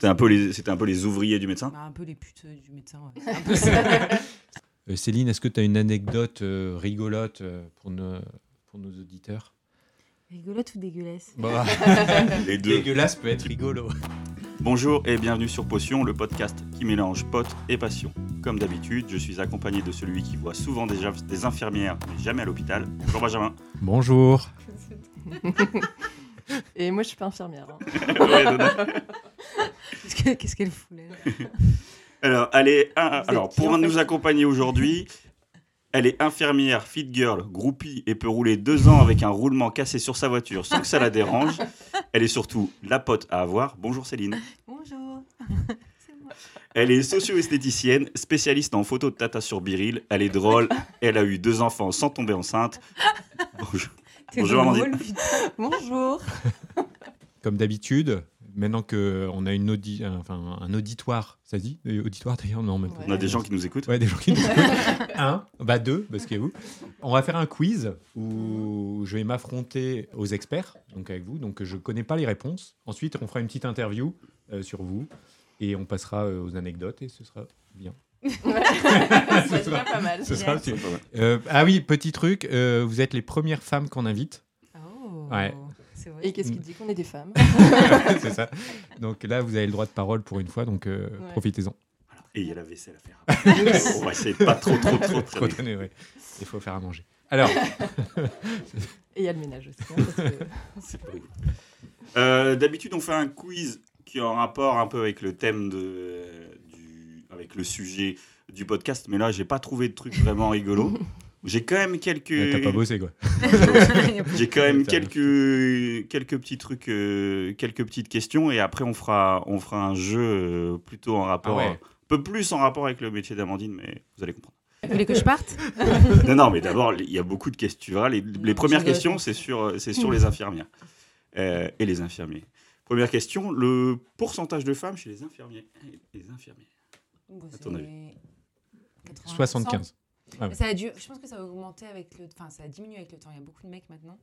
C'était un, peu les- c'était un peu les ouvriers du médecin Bah, un peu les putes euh, du médecin. ouais. C'est un peu ça. Euh, Céline, est-ce que tu as une anecdote euh, rigolote euh, pour, nos, pour nos auditeurs? Rigolote ou dégueulasse? Bah, Les deux. Dégueulasse peut être rigolo. Bonjour et bienvenue sur Potion, le podcast qui mélange potes et passion. Comme d'habitude, je suis accompagné de celui qui voit souvent des, des infirmières, mais jamais à l'hôpital. Bonjour Benjamin. Bonjour. Et moi, je suis pas infirmière. hein. Ouais. Qu'est-ce que- Qu'est-ce qu'elle fout là alors, elle est, un- Vous alors, êtes qui, pour en nous fait accompagner aujourd'hui, elle est infirmière, fit girl, groupie et peut rouler deux ans avec un roulement cassé sur sa voiture sans que ça la dérange. Elle est surtout la pote à avoir. Bonjour Céline. Bonjour. C'est moi. Elle est socio-esthéticienne, spécialiste en photos de tata sur Biril. Elle est drôle. Elle a eu deux enfants sans tomber enceinte. Bonjour. T'es Bonjour, Amandine. drôle, putain. Bonjour. Comme d'habitude, maintenant qu'on a une audi un- enfin, un auditoire, ça se dit? Euh, Auditoire d'ailleurs Non, même pas. On a des gens qui nous écoutent. Ouais, des gens qui nous écoutent. Un, bah deux, parce qu'il y a vous. On va faire un quiz où je vais m'affronter aux experts, donc avec vous. Donc je connais pas les réponses. Ensuite, on fera une petite interview euh, sur vous et on passera euh, aux anecdotes et ce sera bien. C'est déjà pas mal. Ce sera pas mal. Euh, ah oui, petit truc, euh, vous êtes les premières femmes qu'on invite. Oh. Ouais. C'est vrai. Et qu'est-ce qui dit qu'on est des femmes c'est ça. Donc là, vous avez le droit de parole pour une fois, donc euh, Ouais. profitez-en. Et il y a la vaisselle à faire. On va essayer de pas trop, trop, trop Trop ouais. Il faut faire à manger. Alors, Et il y a le ménage aussi. hein, que-. Euh, D'habitude, on fait un quiz qui est en rapport un peu avec le thème de, du, avec le sujet du podcast, mais là, j'ai pas trouvé de truc vraiment rigolo. J'ai quand même quelques. euh, t'as pas bossé quoi. J'ai quand même quelques, quelques petits trucs, euh, quelques petites questions, et après on fera, on fera un jeu euh, plutôt en rapport, Ah ouais. un peu plus en rapport avec le métier d'Amandine, mais vous allez comprendre. Vous voulez que je parte non, non, mais d'abord, il y a beaucoup de questions. Tu verras, les, les premières questions, c'est sur, c'est sur les infirmières euh, et les infirmiers. Première question, le pourcentage de femmes chez les infirmiers? Et les infirmiers. Bon, À ton avis? 80%. 75. Ah ouais. Ça a dû, je pense que ça a augmenté avec le, enfin ça a diminué avec le temps. Il y a beaucoup de mecs maintenant.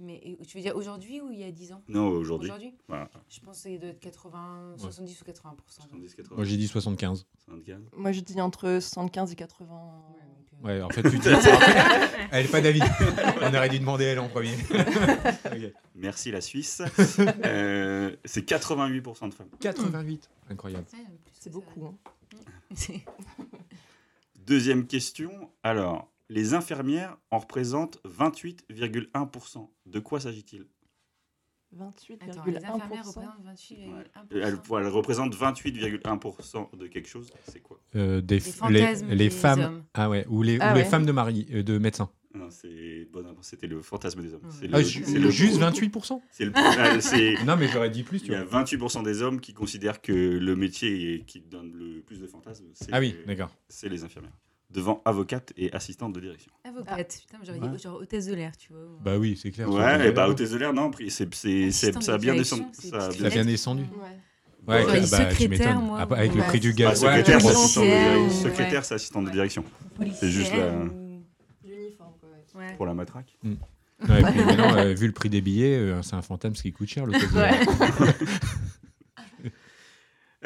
Mais tu veux dire aujourd'hui ou il y a 10 ans? Non, aujourd'hui. Aujourd'hui? Voilà. Je pense que c'est de 80, 70 ou 80 70, 80, Moi j'ai dit 75. 75. Moi, je dis entre 75 et 80. Ouais, donc, euh, Ouais, en fait, tu dis. Elle est pas d'avis. On aurait dû demander elle en premier. Merci la Suisse. Euh, c'est 88% de femmes. 88. Incroyable. C'est beaucoup. hein. Deuxième question. Alors, les infirmières en représentent 28,1%. De quoi s'agit-il? Attends, les infirmières 28,1%. représentent 28,1%. elles, elles représentent 28,1% de quelque chose. C'est quoi? Euh, des, les, fantasmes les femmes. hommes. Ah ouais, ou les, Ah ou les ouais. femmes de mari, euh, de médecins. Non, c'est bon, non, c'était le fantasme des hommes. Ouais. C'est Ah, le- c'est le- juste 28% c'est le- ah, c'est- Non, mais j'aurais dit plus, tu Il y a vois. 28% des hommes qui considèrent que le métier qui donne le plus de fantasmes, c'est Ah oui, d'accord. c'est les infirmières. Devant avocate et assistante de direction. Avocate. Putain, j'aurais Ouais. dit genre hôtesse de l'air, tu vois. Bah oui, c'est clair. Ouais, et bah hôtesse de l'air, non, c'est, c'est, ça a bien descendu. Ça a bien descendu. Ouais. Ouais, bah, secrétaire, moi, Ah, Avec le prix du Bah, gaz. Ouais, secrétaire, c'est assistante de direction. c'est assistante de Ouais. direction. Policière C'est juste la-. Ouais. Ouais. Pour la matraque. Ouais, puis maintenant, euh, vu le prix des billets, euh, c'est un fantôme ce qui coûte cher. de l'air.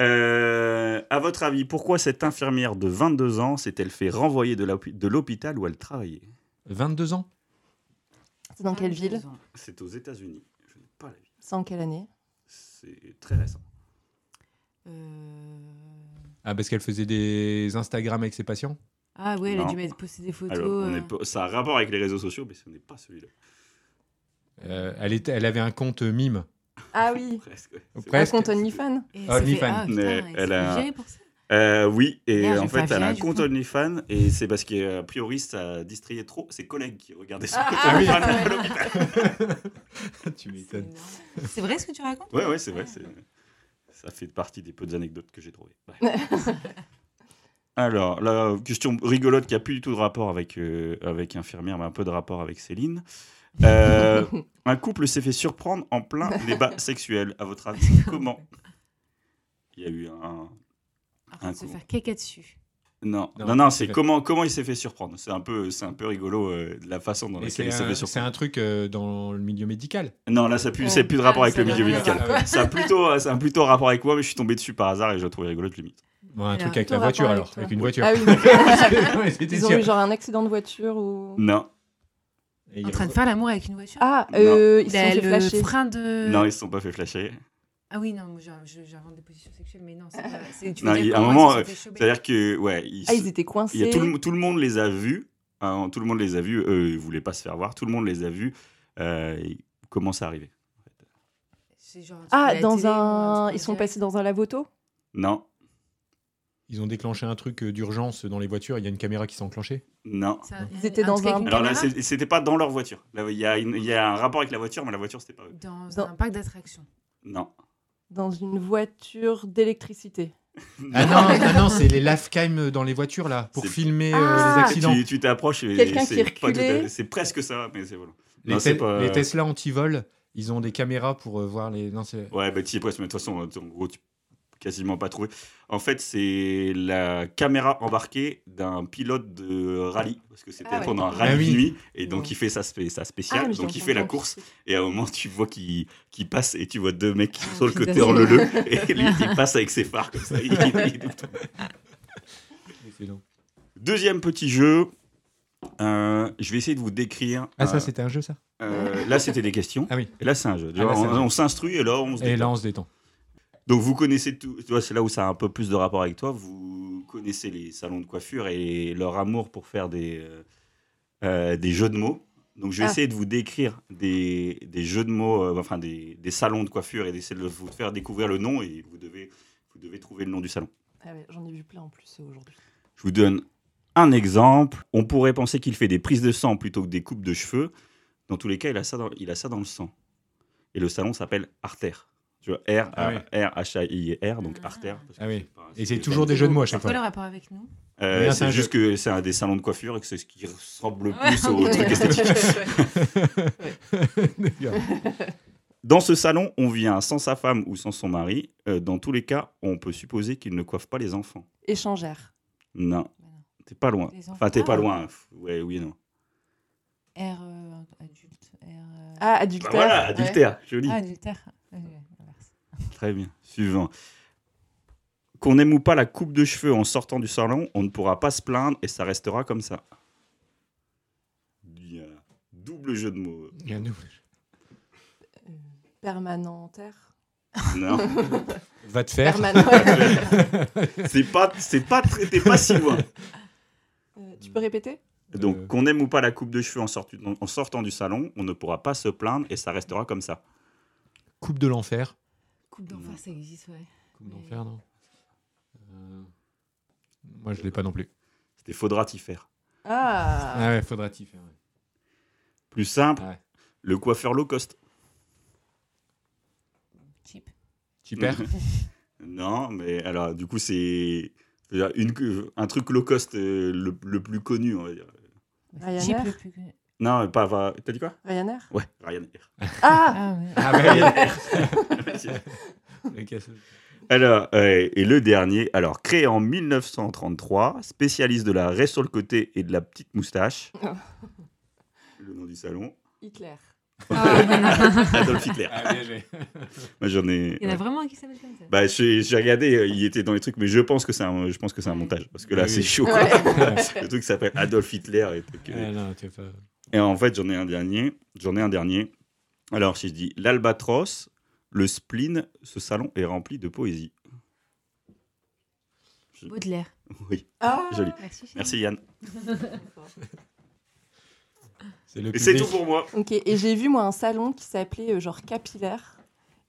Euh, à votre avis, pourquoi cette infirmière de 22 ans s'est-elle fait renvoyer de l'hôpi- de l'hôpital où elle travaillait? 22 ans? C'est dans quelle 22 ville? C'est aux États-Unis. Je n'ai pas la ville. C'est en quelle année? C'est très récent. Euh, Ah, parce qu'elle faisait des Instagram avec ses patients? Ah ouais, elle a dû mettre, poster des photos. Alors, on euh, est pas- ça a rapport avec les réseaux sociaux, mais ce n'est pas celui-là. Euh, elle, était, elle avait un compte mime. Ah oui Presque. Un compte OnlyFans Ah, OnlyFans. ah, elle a- pour ça. Euh, oui, et Merde, en fait, elle a un compte. OnlyFans, et c'est parce qu'a priori, ça distrayait trop ses collègues qui regardaient son Ah, compte ah oui. Tu C'est m'étonnes. C'est vrai ce que tu racontes? Ouais, ouais, c'est vrai. Ça fait partie des peu d'anecdotes que j'ai trouvées. Ouais. Alors, la question rigolote qui a plus du tout de rapport avec, euh, avec infirmière, mais un peu de rapport avec Céline. Euh, un couple s'est fait surprendre en plein débat sexuel. À votre avis, comment? Il y a eu un. Train de se faire caca dessus. Non, Non, non, non, c'est c'est comment, comment il s'est fait surprendre? C'est un peu, c'est un peu rigolo euh, la façon dans Et laquelle c'est il s'est un, fait c'est surprendre. un truc euh, dans le milieu médical. Non, là, ça pue, Ouais. c'est plus de rapport Ah, avec le milieu médical. voir. Ça a plutôt, plutôt rapport avec moi, mais je suis tombé dessus par hasard et je l'ai trouvé rigolo de limite. Bon, un Alors, truc avec la voiture alors, avec toi. avec une voiture. Ah oui. Ouais, c'était Ils ont sûr. eu genre un accident de voiture ou. Non, Et En train de faire l'amour avec une voiture? Ah, euh, ils se sont Ben, fait le flasher. frein de. non, ils se sont pas fait flasher. Ah oui, non, moi, j'ai- je- j'invente des positions sexuelles, mais non, c'est pas. à un comment moment, euh, sont fait C'est-à-dire que, ouais, ils, Ah, ils étaient coincés. il y a tout, le, tout le monde les a vus. hein, tout le monde les a vus. Eux, ils voulaient pas se faire voir. Tout le monde les a vus. Euh, commencent à arriver. C'est genre Ah, dans un. Ils sont en passés dans un lave-auto Non, Ils ont déclenché un truc euh, d'urgence dans les voitures. Il y a une caméra qui s'est enclenchée. non. Un- Ils étaient dans un- Alors là, c'était pas dans leur voiture. Là, il y, a une- il y a un rapport avec la voiture, mais la voiture, c'était pas eux. Dans Dans- un parc d'attractions. Non. dans une voiture d'électricité. Ah non, non, non, c'est les lifecam dans les voitures là pour filmer euh, Ah. les accidents. Tu tu t'approches et Quelqu'un c'est presque ça, mais c'est voilà. Les, Non, c'est Te- pas- les Tesla anti-vol, ils ont des caméras pour euh, voir les. Non, c'est. Ouais, bah tu y es presque, mais de toute façon, en gros, tu peux quasiment pas trouver. En fait, c'est la caméra embarquée d'un pilote de rallye, parce que c'était Ah ouais. pendant un rallye Ah oui. de nuit, et donc Ouais. il fait sa, spé- sa spéciale, Ah, donc il fait la course, et à un moment, tu vois qu'il passe, et tu vois deux mecs qui sont sur le côté en le et lui, il passe avec ses phares comme ça. il- il- il- Excellent. Deuxième petit jeu, euh, je vais essayer de vous décrire. Ah, ça, euh, c'était un jeu, ça? euh, là, c'était des questions. Ah oui. Et là, c'est un jeu. Ah, là, on s'instruit et là, on se Et là, on se détend. Donc, vous connaissez tout. Tu vois, c'est là où ça a un peu plus de rapport avec toi. Vous connaissez les salons de coiffure et leur amour pour faire des, euh, euh, des jeux de mots. Donc, je vais Ah. essayer de vous décrire des, des jeux de mots, euh, enfin des, des salons de coiffure et d'essayer de vous faire découvrir le nom et vous devez, vous devez trouver le nom du salon. Ah ouais, J'en ai vu plein en plus aujourd'hui. Je vous donne un exemple. On pourrait penser qu'il fait des prises de sang plutôt que des coupes de cheveux. Dans tous les cas, il a ça dans, il a ça dans le sang. Et le salon s'appelle Artère. Tu vois, R, Ah oui. R, H, A, I, R, donc Ah. Artère. parce que Ah oui. pas- Et c'est toujours des jeux de mots à chaque C'est quoi fois. le rapport avec nous? Euh, Rien, c'est juste que c'est un des salons de coiffure et que c'est ce qui ressemble le Ouais, plus au ok. truc esthétique. Dans ce salon, on vient sans sa femme ou sans son mari. Euh, dans tous les cas, on peut supposer qu'il ne coiffe pas les enfants. Échangère. Non, Bah non. t'es pas loin. Enfin, t'es pas Ah. loin. Ouais, oui et non. R euh, adulte. R, euh, Ah, Bah adultère. voilà, ouais. adultère, joli. Ah, adultère. Ouais, ouais. Très bien. Suivant. Qu'on aime ou pas la coupe de cheveux en sortant du salon, on ne pourra pas se plaindre et ça restera comme ça. Il y a double jeu de mots. Il y a nous. Euh, permanentaire. Non, Va te faire. Permanent. c'est pas, c'est pas, très- t'es pas si loin. Euh, tu peux répéter? Donc, Euh. qu'on aime ou pas la coupe de cheveux en, sortu- en sortant du salon, on ne pourra pas se plaindre et ça restera comme ça. Coupe de l'enfer. Coupe d'enfer, ça existe, ouais. Coupe Mais- d'enfer, non Euh, Moi, je l'ai pas non plus. C'était faudra t'y faire. Ah, Ah ouais, faudra t'y faire. ouais. Plus simple, Ouais. le coiffeur low cost. Cheap. Super. Non, mais alors, du coup, c'est une, un truc low cost euh, le, le plus connu, on va dire. Ryanair Cheap le plus connu. Non, pas. pas T'as dit quoi? Ryanair? Ouais, Ryanair. Ah Ah. Ah. Le casse- Alors, euh, et le dernier, alors créé en 1933, spécialiste de la raie sur le côté et de la petite moustache. Oh. le nom du salon. Hitler. Ah. Adolf Hitler. Ah, bien joué. Moi, j'en ai. Il y en a ouais. vraiment un qui s'appelle comme ça. Bah, j'ai j'ai regardé, euh, il était dans les trucs, mais je pense que c'est un, je pense que c'est un montage parce que là, Oui, c'est chaud. Quoi. Ouais. le truc s'appelle Adolf Hitler. Et, Ah, non, t'es pas... et en fait, j'en ai un dernier. J'en ai un dernier. Alors, si je dis l'albatros, le spleen, ce salon est rempli de poésie. Baudelaire. Oui, Ah joli. Merci. Merci Yann. C'est tout pour moi. Ok, et j'ai vu moi un salon qui s'appelait euh, genre capillaire.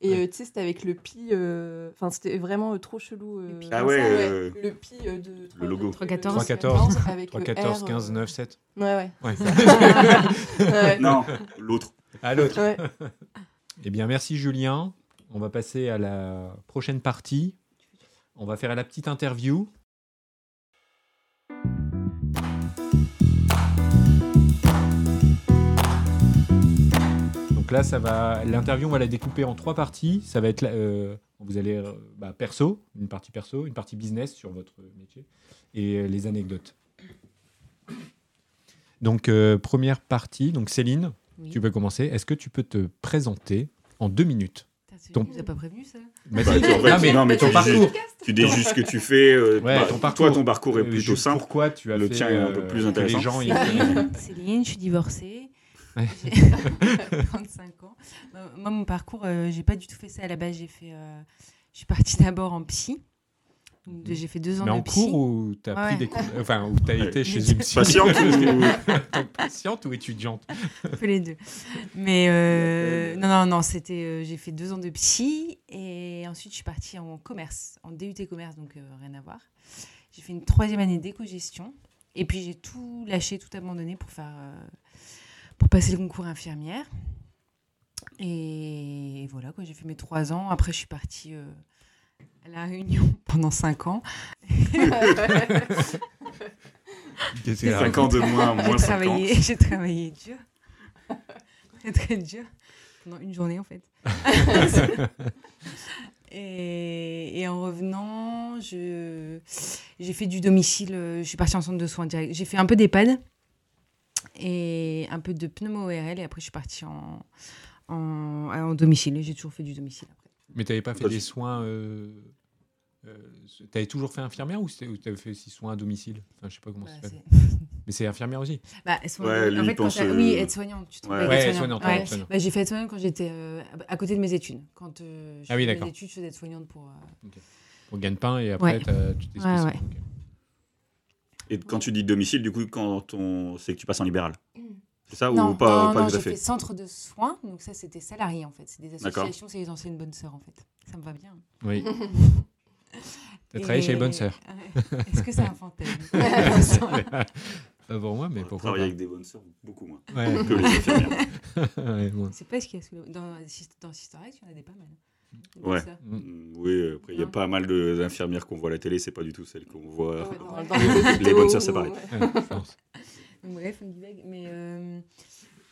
Et euh, tu sais, c'était avec le pi. euh, Enfin, c'était vraiment euh, trop chelou. euh, Le pi. Ah ouais, ça, euh, Le pi euh, de. le logo. 314. 314. Avec 3, le 14, R, 15, euh, 9, 7. Ouais, ouais. Ouais. ouais. Non, l'autre. À l'autre. Ouais. Eh bien, merci Julien. On va passer à la prochaine partie. On va faire la petite interview. Là, ça va. L'interview, on va la découper en trois parties. Ça va être, euh, vous allez euh, bah, perso, une partie perso, une partie business sur votre métier et euh, les anecdotes. Donc euh, première partie. Donc Céline, Oui. tu peux commencer. Est-ce que tu peux te présenter en deux minutes ton- Tu pas prévenu ça Vas-y. Bah, tu- en fait, non, mais, non, mais ton tu- parcours. Tu dis juste ce que tu fais. euh, Ouais, bah, ton parcours. Toi, ton parcours est Euh, plutôt simple. Pourquoi tu as Le fait tien est un peu euh, plus que intéressant. Les gens, ils- Céline, Céline, je suis divorcée. Ouais. J'ai 35 ans. Moi, mon parcours, euh, j'ai pas du tout fait ça à la base. J'ai fait, euh, je suis partie d'abord en psy. De- j'ai fait deux ans mais de en psy. cours ou tu as Ouais, pris des cours? Enfin, ou tu as Ouais. été chez une psy? Patiente ou- Patiente ou étudiante? Un peu les deux. Mais euh, non, non, non, c'était. euh, j'ai fait deux ans de psy et ensuite je suis partie en commerce, en DUT commerce, donc euh, rien à voir. J'ai fait une troisième année d'éco-gestion et puis j'ai tout lâché, tout abandonné pour faire, euh, pour passer le concours infirmière. Et voilà quoi, j'ai fait mes trois ans. Après, je suis partie euh, à la Réunion pendant cinq ans. 5 ans de moins, J'ai moins 5 ans. travaillé, j'ai travaillé dur, très très dur, pendant une journée en fait. et, et en revenant, je, j'ai fait du domicile, euh, je suis partie en centre de soins direct. J'ai fait un peu d'EHPAD et un peu de pneumo-ORL et après je suis partie en, en, en domicile. Et J'ai toujours fait du domicile après. Mais tu n'avais pas fait des de- soins. Euh, tu avais toujours fait infirmière ou tu avais fait aussi soins à domicile? Enfin, je sais pas comment Bah, ça s'appelle. c'est- Mais c'est infirmière aussi. bah, soins- Ouais, lui, en fait, pense, euh, oui, aide-soignante. Tu ouais. Ouais, aide-soignante, aide-soignante. Bah, j'ai fait aide-soignante quand j'étais euh, à côté de mes études. Quand euh, je Ah oui, faisais mes études, je faisais aide-soignante pour. euh, Pour gagne-pain et après, tu t'es Ouais, spécialisé. ouais. Ok. Et quand tu dis domicile, du coup, quand on... c'est que tu passes en libéral. C'est ça non, ou pas, non, pas non, j'ai fait fait centre de soins. Donc ça, c'était salarié en fait. C'est des associations, c'est les anciennes bonnes sœurs en fait. Ça me va bien. Oui. Tu as Et- travaillé chez les bonnes sœurs. Est-ce que c'est un fantasme Pas pour moi, mais On pourquoi travaille pas. avec des bonnes sœurs, beaucoup moins Ouais. que les infirmières. Ouais, moi. C'est pas ce qu'il y a sous le- dans dans Sister Act, il y en a des pas mal. Ouais. Mm. Mm, Oui, après, il y a Non. pas mal de- d'infirmières qu'on voit à la télé, c'est pas du tout celles qu'on voit. Ouais, dans- Ouais. dans les bonnes sœurs, c'est pareil. Donc, bref, on divague. Mais, euh,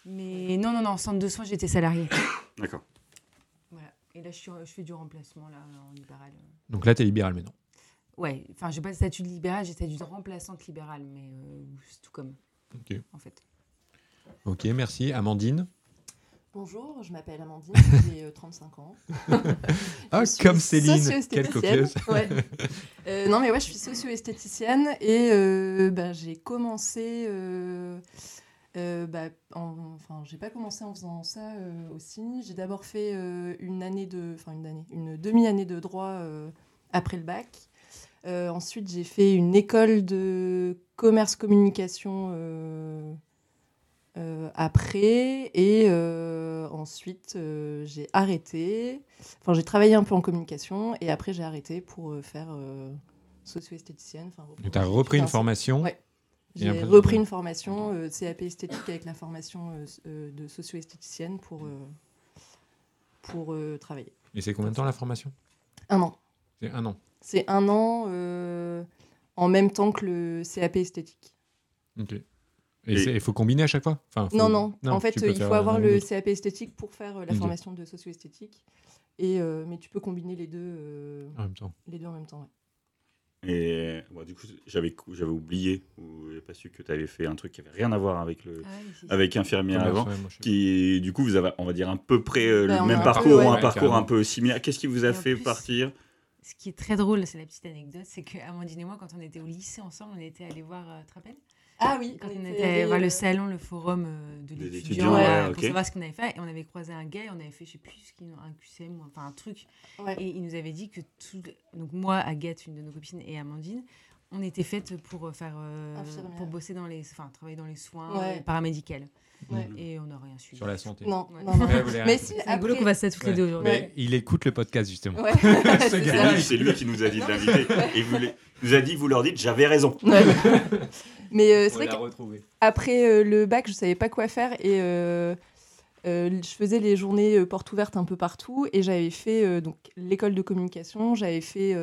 mais non, non, non, centre de soins, j'étais salariée. D'accord. Voilà. Et là, je, suis, je fais du remplacement là, en libéral. Donc là, tu es libéral maintenant. Ouais, enfin, j'ai pas le statut de libéral, j'ai le statut de remplaçante libérale, mais euh, c'est tout comme, Ok. en fait. Ok, merci. Amandine? Bonjour, je m'appelle Amandine, j'ai euh, 35 ans. Ah, Je suis comme Céline. Quelle copieuse. Ouais. Euh, non, mais ouais, je suis socio-esthéticienne et euh, ben, j'ai commencé. Euh, euh, bah, en- enfin, j'ai pas commencé en faisant ça euh, aussi. J'ai d'abord fait euh, une année de, enfin une année, une demi-année de droit euh, après le bac. Euh, ensuite, j'ai fait une école de commerce communication euh, après et euh, ensuite euh, j'ai arrêté. Enfin, j'ai travaillé un peu en communication et après j'ai arrêté pour faire socio-esthéticienne. Enfin, Tu as repris une formation. Ouais. J'ai repris une formation CAP esthétique avec la formation de socio-esthéticienne pour, pour travailler. Et c'est combien de temps la formation? Un an. C'est un an. C'est un an en même temps que le CAP esthétique. Ok. Et il faut combiner à chaque fois Enfin, faut- Non, non, En fait, euh, il faut avoir le. CAP esthétique pour faire euh, la formation de socio-esthétique. Et, euh, mais tu peux combiner les deux, euh, en même temps. les deux en même temps. ouais. Et bon, du coup, j'avais j'avais oublié ou j'avais pas su que tu avais fait un truc qui avait rien à voir avec le Ah avec infirmière avant. moi. Qui, du coup, vous avez, on va dire, à peu près euh, Bah, le même parcours peu, ou ouais. un Ouais, parcours carrément. un peu similaire. Qu'est-ce qui vous a fait plus- partir? Ce qui est très drôle, c'est la petite anecdote, c'est que Amandine et moi, quand on était au lycée ensemble, on était allés voir, euh, tu te rappelles Ah oui, Quand on était voir le euh, salon, le forum euh, de l'étudiant, euh, ouais, pour savoir ce qu'on avait fait, et on avait croisé un gars, on avait fait, je sais plus, ce qu'il- un QCM, ou enfin un truc, ouais. et il nous avait dit que tout, donc moi, Agathe, une de nos copines, et Amandine, on était faites pour faire, euh, pour bosser dans les, enfin travailler dans les soins Ouais. paramédicales, Ouais. et on n'a rien su. Sur la santé. Non, Ouais. non, non. Ouais, Mais si, après... qu'on fasse ça toutes les deux aujourd'hui. Mais il écoute le podcast, justement. Ce C'est lui- qui nous a dit de l'inviter. Et vous les- nous a dit, vous leur dites, j'avais raison. Ouais. Mais euh, c'est vrai l'a que retrouvé. Après euh, le bac, je savais pas quoi faire et euh, euh, je faisais les journées euh, portes ouvertes un peu partout et j'avais fait euh, donc l'école de communication, j'avais fait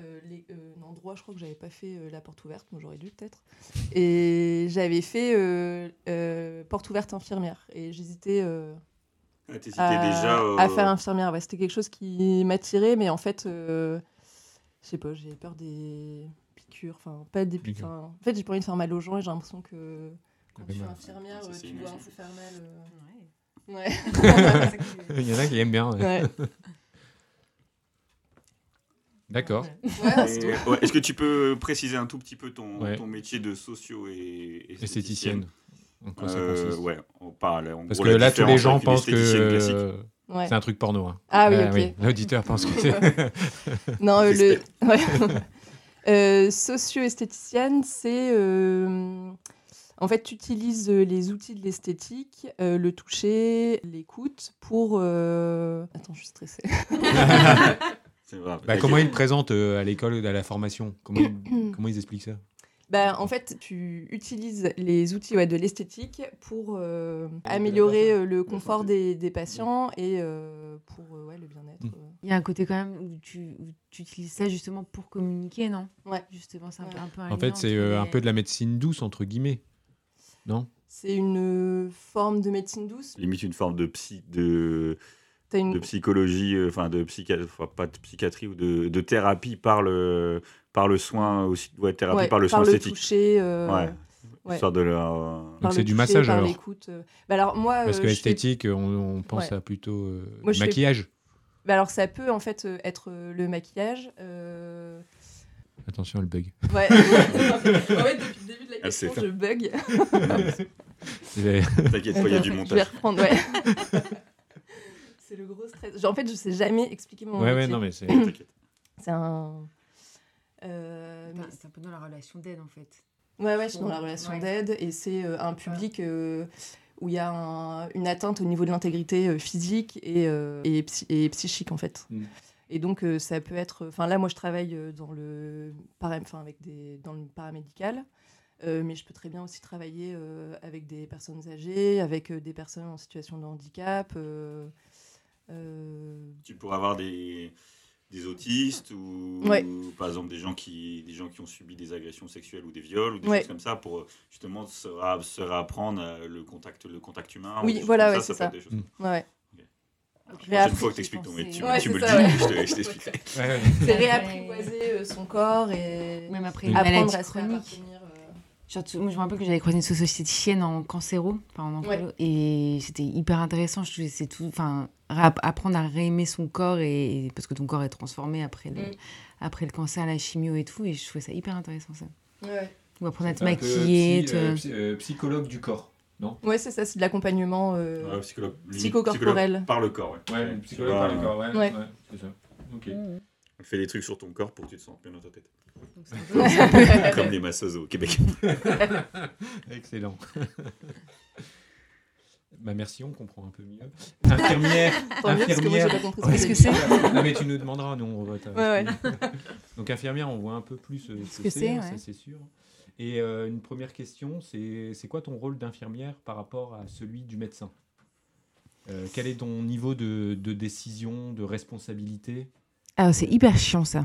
euh, les, euh, non droit, je crois que j'avais pas fait euh, la porte ouverte, mais j'aurais dû peut-être. Et j'avais fait euh, euh, porte ouverte infirmière et j'hésitais Ah, à, déjà. euh, à faire infirmière. Ouais, c'était quelque chose qui m'attirait, mais en fait, euh, je sais pas, j'ai peur des piqûres. Enfin, pas des Piqûres. En fait, j'ai pas envie de faire mal aux gens et j'ai l'impression que quand tu es infirmière, Ça, tu dois un peu faire mal. euh. Ouais. Ouais. Il y en a qui aiment bien. ouais. D'accord. Ouais, et- ouais, Est-ce que tu peux préciser un tout petit peu ton, Ouais. ton métier de socio et Esthéticienne. En quoi ça Euh, consiste ouais, on parle. En Parce gros, que là, tous les gens pensent que euh, Ouais. c'est un truc porno. hein. Ah oui, Euh, ok. L'auditeur pense que c'est. Non, euh, le... Euh, socio-esthéticienne, c'est... euh, En fait, tu utilises les outils de l'esthétique, euh, le toucher, l'écoute pour... euh, Attends, je suis stressée. Bah, comment ils le présentent euh, à l'école, à la formation? Comment ils, comment ils expliquent ça? Bah, en fait, tu utilises les outils ouais, de l'esthétique pour euh, améliorer euh, le confort des, des patients et euh, pour euh, ouais, le bien-être. Mm. Il y a un côté quand même où tu, où tu utilises ça justement pour communiquer, non? Ouais. Justement, c'est un, peu- Ouais. un peu un En fait, c'est euh, un peu de la médecine douce, entre guillemets. Non? C'est une forme de médecine douce. Limite une forme de psy, de, une... de psychologie, euh, enfin de psychiatrie, pas de psychiatrie ou de, de thérapie par le par le soin aussi, ouais, thérapie ouais, par le soin le esthétique. toucher. euh, Ouais. ouais. Histoire de leur. Donc par c'est du massage par alors euh. Bah alors moi, Parce euh, que je fais- esthétique, on, on pense Ouais. à plutôt euh, Moi, je fais- maquillage. bah alors ça peut en fait euh, être le maquillage. euh, Attention, le bug. Ouais. en fait, depuis le début de la Ah, question, ça. je bug. T'inquiète pas, il y a du Je vais montage. reprendre. Ouais. c'est le gros stress. Genre, en fait, je sais jamais expliquer mon Ouais, ouais, métier. non, mais c'est. T'inquiète. C'est un. euh, mais- C'est un peu dans la relation d'aide en fait. Ouais, ouais, je suis dans la relation Ouais. d'aide et c'est euh, un public euh, où il y a un- une atteinte au niveau de l'intégrité euh, physique et, euh, et, psy- et psychique en fait. Mm. Et donc euh, ça peut être. Enfin là, moi je travaille dans le para, enfin, avec des dans le paramédical, euh, mais je peux très bien aussi travailler euh, avec des personnes âgées, avec euh, des personnes en situation de handicap. Euh, Tu pourrais avoir des, des autistes ou, Ouais. ou, par exemple des gens qui des gens qui ont subi des agressions sexuelles ou des viols ou des Ouais. choses comme ça pour euh, justement se, ra- se réapprendre euh, le contact le contact humain. ou Oui, voilà, ouais, c'est peut être ça. des choses ouais. La prochaine fois que t'expliques ton métier, tu, Ouais, tu c'est me le ça, dis, ouais. je te- je t'expliquerai. Ouais. C'est réapprivoiser son corps et Même après une apprendre maladie à se chronique. Surtout, moi, je me rappelle que j'avais croisé une socio-esthéticienne en cancéro, enfin en et c'était hyper intéressant. Je trouvais c'est tout, enfin, apprendre à réaimer son corps et, et- parce que ton corps est transformé après le, Mm. après le cancer, la chimio et tout, et je trouvais ça hyper intéressant ça. Ouais. Ou apprendre à te maquiller, psy- te- euh, psy- euh, psychologue du corps. Ouais, c'est ça, c'est de l'accompagnement. euh, Ouais, psychologue, limite, Psychocorporel. psychologue par le corps. Ouais, Ouais, psychologue par le corps, ouais. Ouais. ouais, c'est ça. Ok. Elle fait des trucs sur ton corps pour que tu te sentes bien dans ta tête. Donc, c'est Comme les masseuses au Québec. Excellent. bah merci, on comprend un peu mieux. Infirmière. Tant mieux, parce que moi, j'ai infirmière. pas compris Ouais, ce que Qu'est-ce que c'était. Non mais tu nous demanderas, nous on va t'a- Ouais, ouais. Donc infirmière, on voit un peu plus euh, ce Ce que, que c'est, c'est, hein, ouais. ça c'est sûr. Et euh, une première question, c'est c'est quoi ton rôle d'infirmière par rapport à celui du médecin? Euh, Quel est ton niveau de, de décision, de responsabilité? Ah, c'est hyper chiant ça.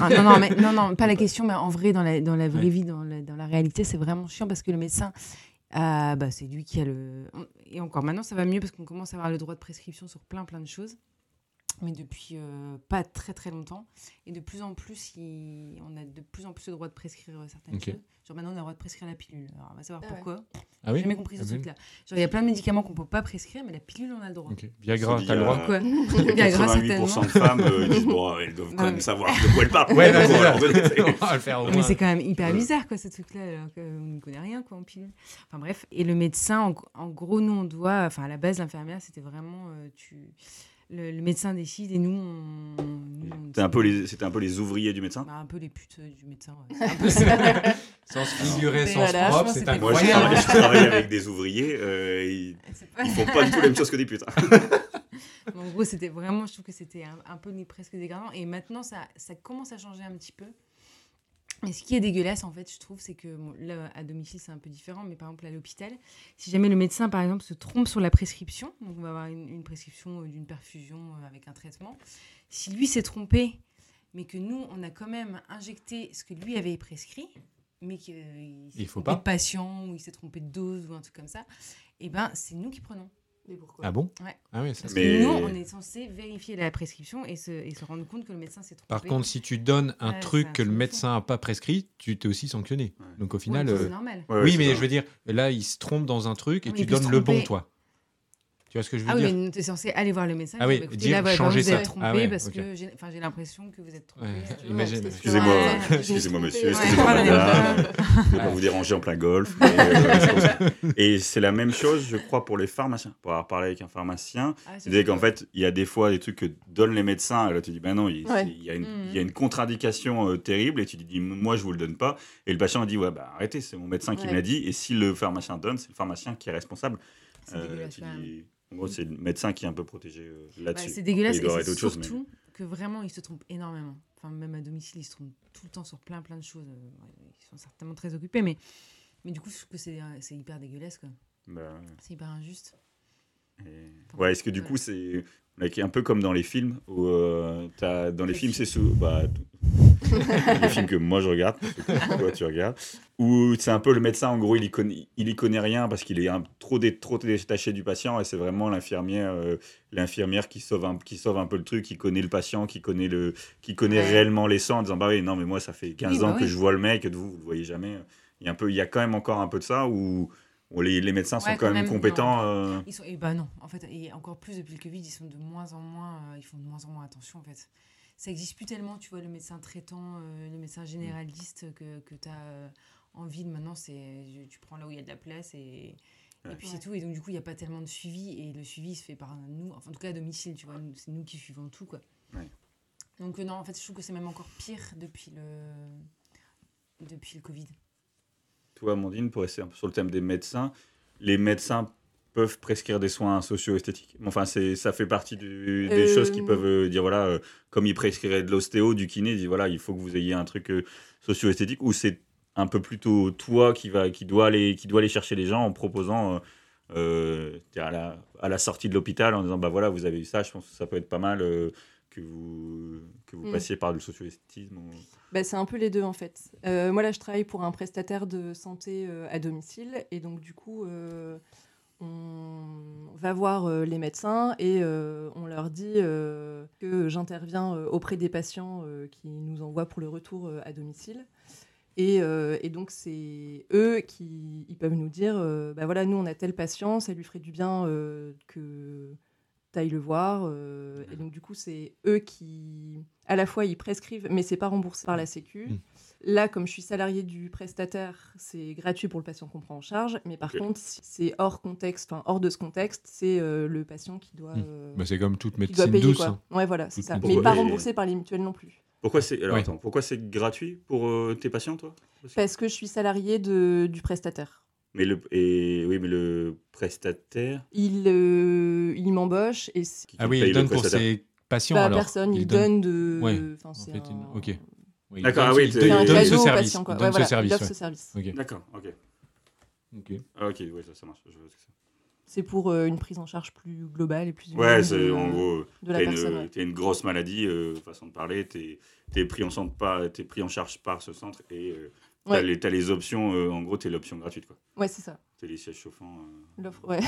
Ah, non, non, mais, non, non, pas la question, mais en vrai, dans la, dans la vraie Ouais. vie, dans la, dans la réalité, c'est vraiment chiant parce que le médecin, ah, bah, c'est lui qui a le. Et encore maintenant, ça va mieux parce qu'on commence à avoir le droit de prescription sur plein, plein de choses. Mais depuis euh, pas très, très longtemps. Et de plus en plus, il- on a de plus en plus le droit de prescrire euh, certaines choses. Genre maintenant, on a le droit de prescrire la pilule. Alors, on va savoir Ah ouais. pourquoi. Ah J'ai oui jamais compris ce Ah truc-là. Genre, il y a plein de médicaments qu'on peut pas prescrire, mais la pilule, on a le droit. Ok. Viagra, t'as le droit Pourquoi Viagra, 88% certainement. de femmes euh, disent bon, elles doivent quand Ouais, même savoir de quoi elles parlent. Ouais, non, On va le faire au Mais c'est quand même hyper Ouais. bizarre, quoi, ce truc-là, alors qu'on ne connaît rien, quoi, en pilule. Enfin bref, et le médecin, en, en gros, nous, on doit, enfin, à la base, l'infirmière, c'était vraiment, euh, tu, le, le médecin décide et nous, on. C'était un, peu les- c'était un peu les ouvriers du médecin. Bah, un peu les putes euh, du médecin, ouais. C'est un peu ça. Sans se figurer, sans voilà, propre, je c'est Moi, je travaille, je travaille avec des ouvriers. euh, ils, pas- ils font pas du tout la même chose que des putes. En gros, c'était vraiment, je trouve que c'était un, un peu ni- presque dégradant. Et maintenant, ça, ça commence à changer un petit peu. Mais ce qui est dégueulasse, en fait, je trouve, c'est que bon, là, à domicile, c'est un peu différent, mais par exemple, à l'hôpital, si jamais le médecin, par exemple, se trompe sur la prescription, donc on va avoir une, une prescription euh, d'une perfusion euh, avec un traitement, si lui s'est trompé, mais que nous, on a quand même injecté ce que lui avait prescrit, mais qu'il s'est Il faut trompé pas. de patient, ou il s'est trompé de dose, ou un truc comme ça, et ben c'est nous qui prenons. Mais pourquoi Ah bon Ouais. Ah ouais, ça Parce Mais- que nous, on est censé vérifier la prescription et se, et se rendre compte que le médecin s'est trompé. Par contre, si tu donnes un Ouais, truc un que le médecin n'a pas prescrit, tu t'es aussi sanctionné. Ouais. Donc au final, euh, c'est normal. Ouais, ouais, oui, mais je veux dire, là, il se trompe dans un truc et Oui, tu donnes le bon, toi. Tu vois ce que je veux Ah oui, dire mais tu es censé aller voir le médecin. Ah oui, dire, écoutez, dire, là, voilà, changer vous ça. êtes trompé Ah ouais, parce ok. que j'ai enfin, j'ai l'impression que vous êtes trompé. Ouais, imagine- Excusez-moi, excusez-moi monsieur, excusez-moi ouais. madame. Je ne vais pas vous déranger en plein golf. mais, euh. Et c'est la même chose, je crois, pour les pharmaciens. Pour avoir parlé avec un pharmacien, Ah, c'est c'est qu'en fait, il y a des fois des trucs que donnent les médecins, et là tu dis, ben non, il, Ouais. c'est- il y, a une- il y a une contre-indication euh, terrible, et tu dis, moi je vous le donne pas. Et le patient dit, ouais, bah arrêtez, c'est mon médecin qui me l'a dit, et si le pharmacien donne, c'est le pharmacien qui est responsable. C'est Euh, tu dis- en gros, c'est le médecin qui est un peu protégé euh, Bah, là-dessus. c'est dégueulasse et c'est arrêter autre chose, mais- surtout que vraiment ils se trompent énormément. Enfin, même à domicile, ils se trompent tout le temps sur plein plein de choses. Euh, Ils sont certainement très occupés, mais, mais du coup, je trouve que c'est euh, c'est hyper dégueulasse. quoi. Bah, C'est hyper injuste. Et- Ouais, est-ce que du coup, c'est like, un peu comme dans les films où euh, t'as- dans les films, c'est sous. Bah, les films que moi je regarde, que toi tu regardes, où c'est un peu le médecin, en gros, il y connaît, il y connaît rien parce qu'il est un- trop, dé- trop détaché du patient et c'est vraiment l'infirmière euh, l'infirmière qui, sauve un, qui sauve un peu le truc, qui connaît le patient, qui connaît, le, qui connaît Ouais. réellement les sangs en disant Bah oui, non, mais moi ça fait 15 Oui, bah ans que je vois le mec et vous, vous le voyez jamais. Il y, a un peu, il y a quand même encore un peu de ça où, les, les médecins sont quand quand même, même, compétents. euh, Ils sont, et bah non, en fait, et encore plus depuis le Covid, ils sont de moins en moins, euh, ils font de moins en moins attention en fait. Ça existe plus tellement, tu vois, le médecin traitant, euh, le médecin généraliste que, que tu as envie de maintenant, c'est tu prends là où il y a de la place et, Ouais. et puis Ouais. c'est tout. Et donc du coup, il n'y a pas tellement de suivi et le suivi il se fait par nous, enfin, en tout cas à domicile, tu vois, nous- c'est nous qui suivons tout quoi. Ouais. Donc euh, non, en fait, je trouve que c'est même encore pire depuis le, depuis le Covid. Toi, Amandine, pour rester un peu sur le thème des médecins, les médecins peuvent prescrire des soins socio-esthétiques. Enfin, c'est, ça fait partie du- des Euh, choses qui peuvent euh, dire, voilà, euh, comme ils prescriraient de l'ostéo, du kiné, ils disent, voilà, il faut que vous ayez un truc euh, socio-esthétique, ou c'est un peu plutôt toi qui, va, qui, doit aller, qui doit aller chercher les gens en proposant, à, la, à la sortie de l'hôpital, en disant, bah voilà, vous avez eu ça, je pense que ça peut être pas mal que vous, que vous Mm. passiez par le socio-esthétisme. ou- Bah, c'est un peu les deux en fait. Moi là, je travaille pour un prestataire de santé à domicile et donc du coup, on va voir euh, les médecins et euh, on leur dit euh, que j'interviens auprès des patients qui nous envoient pour le retour à domicile. Et, donc c'est eux qui ils peuvent nous dire, bah voilà, nous on a tel patient, ça lui ferait du bien que t'ailles le voir. et donc du coup c'est eux qui, à la fois ils prescrivent, mais c'est pas remboursé par la Sécu. Mm. Là, comme je suis salarié du prestataire, c'est gratuit pour le patient qu'on prend en charge. Mais par contre, si c'est hors contexte, enfin hors de ce contexte, c'est euh, le patient qui doit, Mm. euh, Bah, c'est comme toute médecine payer douce. quoi. hein. Ouais, voilà, c'est ça. Mais pas remboursé par les mutuelles non plus. Pourquoi c'est, alors, Ouais. attends, pourquoi c'est gratuit pour euh, tes patients, toi Parce que je suis salarié de, du prestataire. Mais le, et, oui, mais le prestataire? Il, euh, il m'embauche et qui Ah oui, il donne pour ses patients pas alors. personne, il, donne, de. Ouais, enfin, En c'est fait, un- il- ok. Oui, D'accord, donne- ah oui, il donne- donne ce service. patient, quoi. Il Ouais, donne voilà, ce service. ouais. ce service. Ok. D'accord, ok. Ok. Ah, ok, ouais, ça, ça marche. Je vois ce que c'est. C'est pour euh, une prise en charge plus globale et plus Ouais, c'est en gros, t'as une, une grosse maladie, euh, façon de parler, t'es es pris, en centre par- t'es pris en charge par ce centre et euh, t'as Ouais. les, les options, euh, en gros, t'es l'option gratuite. quoi. Ouais, c'est ça. T'as les sièges chauffants. euh. L'offre, ouais.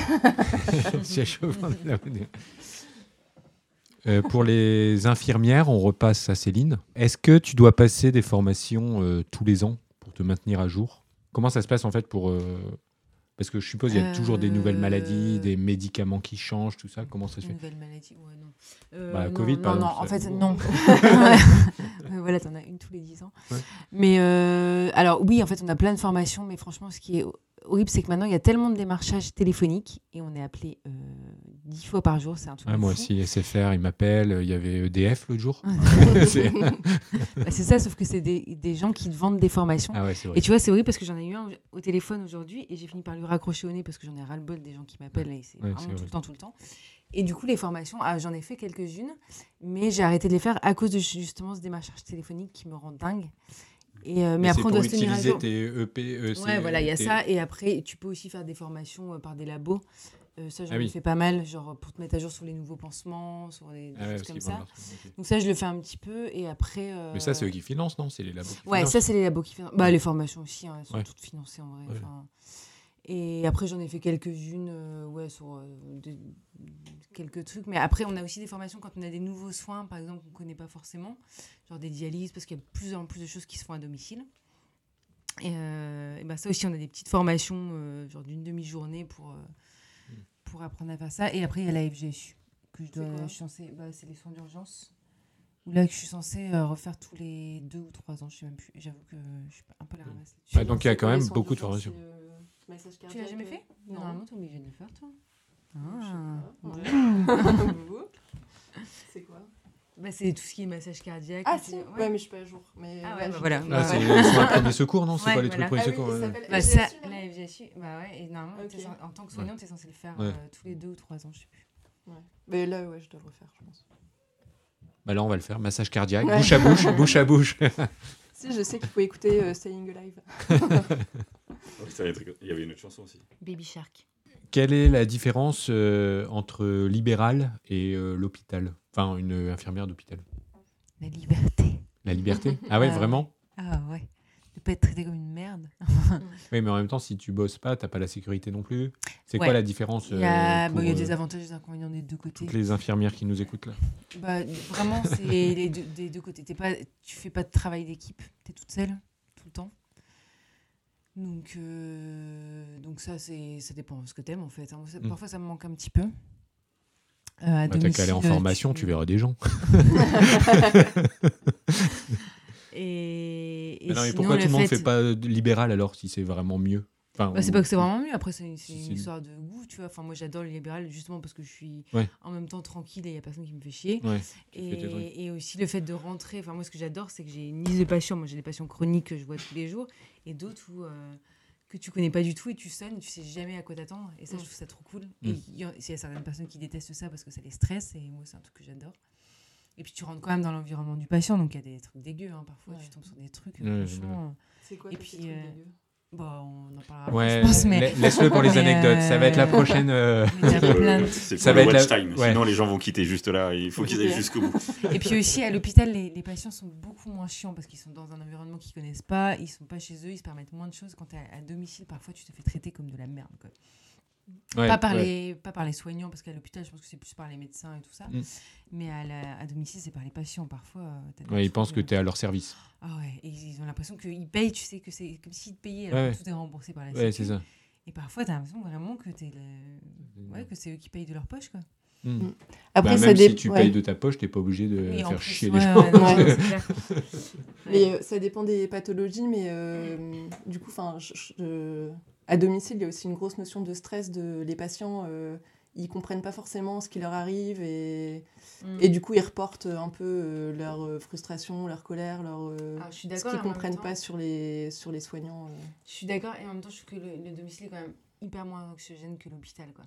C'est chauffant de la manière. Euh, pour les infirmières, on repasse à Céline. Est-ce que tu dois passer des formations euh, tous les ans pour te maintenir à jour? Comment ça se passe en fait pour euh, parce que je suppose il y a toujours des nouvelles maladies, des médicaments qui changent, tout ça. Comment ça se fait? Nouvelle maladie, ouais, non. Bah, non, Covid, non, par non, exemple, en fait, non. Voilà, t'en as une tous les 10 ans. Ouais. Mais alors, oui, en fait, on a plein de formations, mais franchement, ce qui est horrible, c'est que maintenant, il y a tellement de démarchages téléphoniques et on est appelé euh, 10 fois par jour, c'est un truc. Ah, Moi fou. aussi, SFR, il m'appelle. Il y avait EDF l'autre jour. C'est- Bah, c'est ça, sauf que c'est des, des gens qui te vendent des formations. ah ouais, vrai. Et tu vois, c'est horrible parce que j'en ai eu un au téléphone aujourd'hui et j'ai fini par lui raccrocher au nez parce que j'en ai ras-le-bol des gens qui m'appellent et c'est Ouais, vraiment c'est tout le vrai. temps, tout le temps. Et du coup, les formations, ah, j'en ai fait quelques-unes, mais j'ai arrêté de les faire à cause de justement ce démarchage téléphonique qui me rend dingue. Et, euh, mais, après, on doit se tenir à jour. tes E EP. EC, Ouais, voilà, il y a ça. Et après, tu peux aussi faire des formations euh, par des labos. Euh, ça, j'en Ah oui. fait pas mal, genre pour te mettre à jour sur les nouveaux pansements, sur des, des Ah choses comme ça. Donc ça, je le fais un petit peu. Et après... euh, Mais ça, c'est eux qui financent, non? C'est les labos qui Ouais, financent. ça, c'est les labos qui financent. Bah, les formations aussi, hein, elles sont Ouais. toutes financées en vrai. Ouais. Et après, j'en ai fait quelques-unes, euh, ouais, sur quelques trucs. Mais après, on a aussi des formations quand on a des nouveaux soins, par exemple, qu'on ne connaît pas forcément, genre des dialyses, parce qu'il y a de plus en plus de choses qui se font à domicile. Et, et ben ça aussi, on a des petites formations, genre d'une demi-journée pour, pour apprendre à faire ça. Et après, il y a la FGSU, que je, dois, je suis censée, bah, c'est les soins d'urgence. Où là, que je suis censée euh, refaire tous les deux ou trois ans, je sais même plus. J'avoue que je suis un peu la ramasse là-dessus. Ouais, donc il y a quand même beaucoup de formations. euh, Tu l'as jamais euh, fait Non. Normalement, t'es obligé de le faire, toi. Je sais Ah. pas. Ouais. Vous C'est quoi? Bah, c'est tout ce qui est massage cardiaque. Ah si, puis- ouais. ouais. mais je suis pas à jour. Mais Ah ouais, ouais, bah voilà. pas Ah, c'est de premier secours, non C'est Ouais, pas les trucs premiers Ah oui, secours Bah, ça, non la FGSU, bah ouais, et normalement, en tant que soignant, t'es censé le faire Ouais. euh, tous les deux ou trois ans, je sais plus. Ouais. Mais là, ouais, je dois le refaire, je pense. Bah là, on va le faire. Massage cardiaque, Ouais. bouche à bouche, bouche à bouche. Si, je sais qu'il faut écouter euh, Staying Alive. Oh, putain, il y avait une autre chanson aussi. Baby Shark. Quelle est la différence euh, entre libéral et euh, l'hôpital? Enfin, une infirmière d'hôpital. La liberté. La liberté? Ah ouais, Ah vraiment? Ah ouais. De pas être traité comme une merde. Oui, mais en même temps, si tu bosses pas, t'as pas la sécurité non plus. C'est Ouais. quoi la différence Il y a, euh, bon, il y a pour, des euh, avantages et des inconvénients des deux côtés. toutes les infirmières qui nous écoutent là? Bah, vraiment, c'est les deux, des deux côtés. T'es pas, tu fais pas de travail d'équipe, tu es toute seule, tout le temps. Donc, euh, donc ça, c'est, ça dépend de ce que t'aimes en fait. hein. Moi, ça- Mm. Parfois, ça me manque un petit peu. Euh, à Bah, T'as qu'à aller en domicile, formation, tu verras des gens. Et, et non, sinon, pourquoi tout le monde fait- fait pas de libéral alors si c'est vraiment mieux? Enfin, Bah, c'est ou- pas que c'est vraiment mieux. Après, c'est une histoire de goût, tu vois. Enfin, moi, j'adore le libéral justement parce que je suis Ouais. en même temps tranquille et il y a personne qui me fait chier. Ouais. Et, et aussi le fait de rentrer. Enfin, moi, ce que j'adore, c'est que j'ai une liste de patients. Moi, j'ai des patients chroniques que je vois tous les jours et d'autres où, euh, que tu connais pas du tout et tu sonnes, tu sais jamais à quoi t'attendre. Et ça, Mm. je trouve ça trop cool. Mm. Et il y, a il y a certaines personnes qui détestent ça parce que ça les stresse et moi, c'est un truc que j'adore. Et puis, tu rentres quand même dans l'environnement du patient, donc il y a des trucs dégueux. hein. Parfois, Ouais. tu tombes sur des trucs. Ouais, franchement, C'est quoi Et puis, trucs euh, dégueux? Bah, on en parlera Ouais, après, je pense. Mais, la- laisse-le pour les anecdotes. Ça va être la euh, prochaine. euh, c'est Ça va le être la- watch time. ouais. Sinon, les gens vont quitter juste là. Il faut qu'ils aillent jusqu'au bout. Et puis aussi, à l'hôpital, les, les patients sont beaucoup moins chiants parce qu'ils sont dans un environnement qu'ils connaissent pas, ils sont pas chez eux, ils se permettent moins de choses. Quand tu es à domicile, parfois, tu te fais traiter comme de la merde. Quoi. Ouais, pas, par ouais. les, pas par les soignants, parce qu'à l'hôpital, je pense que c'est plus par les médecins et tout ça. Mm. Mais à, la- à domicile, c'est par les patients. Parfois, euh, Ouais, ils pensent que euh, tu es à leur service. Ah ouais, et ils ont l'impression qu'ils payent, tu sais, que c'est comme s'ils te payaient, alors ouais. que tout est remboursé par la Ouais, c'est ça. Et parfois, tu as l'impression vraiment que, le... ouais, que c'est eux qui payent de leur poche. Quoi. Après, Bah, ça même dépend. si tu payes de ta poche, t'es pas obligé de faire plus, chier ouais, les gens. Mais euh, ça dépend des pathologies, mais euh, du coup, enfin, je- je- à domicile, il y a aussi une grosse notion de stress de les patients. euh, ils comprennent pas forcément ce qui leur arrive et, Mm. et du coup ils reportent un peu euh, leur euh, frustration, leur colère, leur euh, Ah, je suis ce qu'ils comprennent temps- pas sur les sur les soignants. euh. Je suis d'accord, et en même temps, je trouve que le, le domicile est quand même hyper moins anxiogène que l'hôpital. quoi.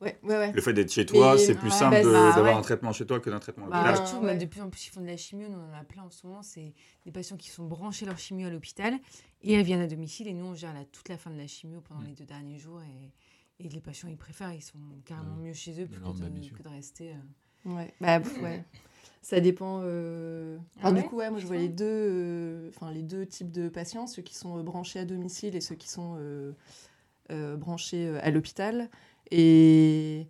Ouais, ouais, ouais. Le fait d'être chez toi, Mais- c'est plus Ouais, simple bah, bah, d'avoir ouais. un traitement chez toi que d'un traitement à Bah, l'hôpital. de plus en plus, ils font de la chimio. Nous, on en a plein en ce moment. C'est des patients qui sont branchés leur chimio à l'hôpital et elles viennent à domicile. Et nous, on gère la- toute la fin de la chimio pendant Mm. les deux derniers jours. Et, et les patients, ils préfèrent. Ils sont carrément Ouais. mieux chez eux plutôt que, bah, de, que rester. euh. Ouais, bah, pff, ouais. Ça dépend. euh, Ah enfin, Du coup, ouais, moi je vois les deux, euh, enfin les deux types de patients, ceux qui sont euh, branchés à domicile et ceux qui sont euh, euh, branchés euh, à l'hôpital. Et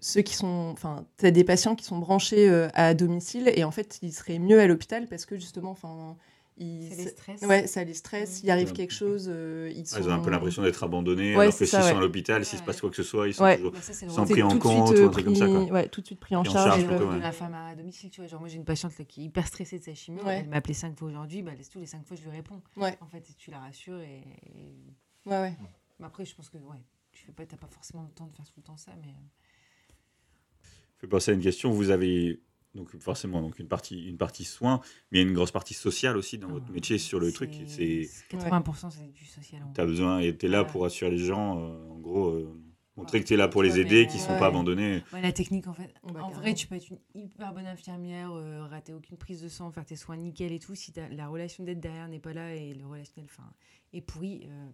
ceux qui sont, enfin, t'as des patients qui sont branchés euh, à domicile et en fait ils seraient mieux à l'hopital parce que justement, enfin, ils, C'est les stress. ouais, ça les stresse. Mm. Il arrive quelque chose, euh, ils Ah, sont. Ils ont un peu l'impression d'être abandonnés, Ouais, alors que ça, s'ils sont ouais. à l'hôpital, s'il se passe quoi que ce soit, ils sont Ouais. toujours Bah, ça, le sans pris en compte suite, ou euh, un truc comme ça. Quoi. Ouais, tout de suite pris en Pris en charge. charge, de ouais. la femme à domicile, tu vois. Genre, moi, j'ai une patiente là, qui est hyper stressée de sa chimio. Ouais. Elle m'a appelé cinq fois aujourd'hui. Bah, laisse tous les cinq fois, je lui réponds. Ouais. En fait, tu la rassures. Et, et- Ouais, ouais. Mais après, je pense que ouais, tu fais pas, t'as pas forcément le temps de faire tout le temps ça. Mais euh, fait penser à une question. Vous avez donc forcément donc une partie une partie soins, mais il y a une grosse partie sociale aussi dans votre Ah, métier sur le truc. C'est 80% c'est du social. en tu as besoin et tu es là pour assurer les gens. euh, en gros, euh, montrer Ouais. que tu es là pour les aider, mais- qu'ils sont Ouais. pas abandonnés. Ouais, la technique, en fait. Bah, en vrai, tu peux être une hyper bonne infirmière, euh, rater aucune prise de sang, faire tes soins nickel et tout. Si t'as- la relation d'aide derrière n'est pas là et le relationnel enfin, est pourri, euh,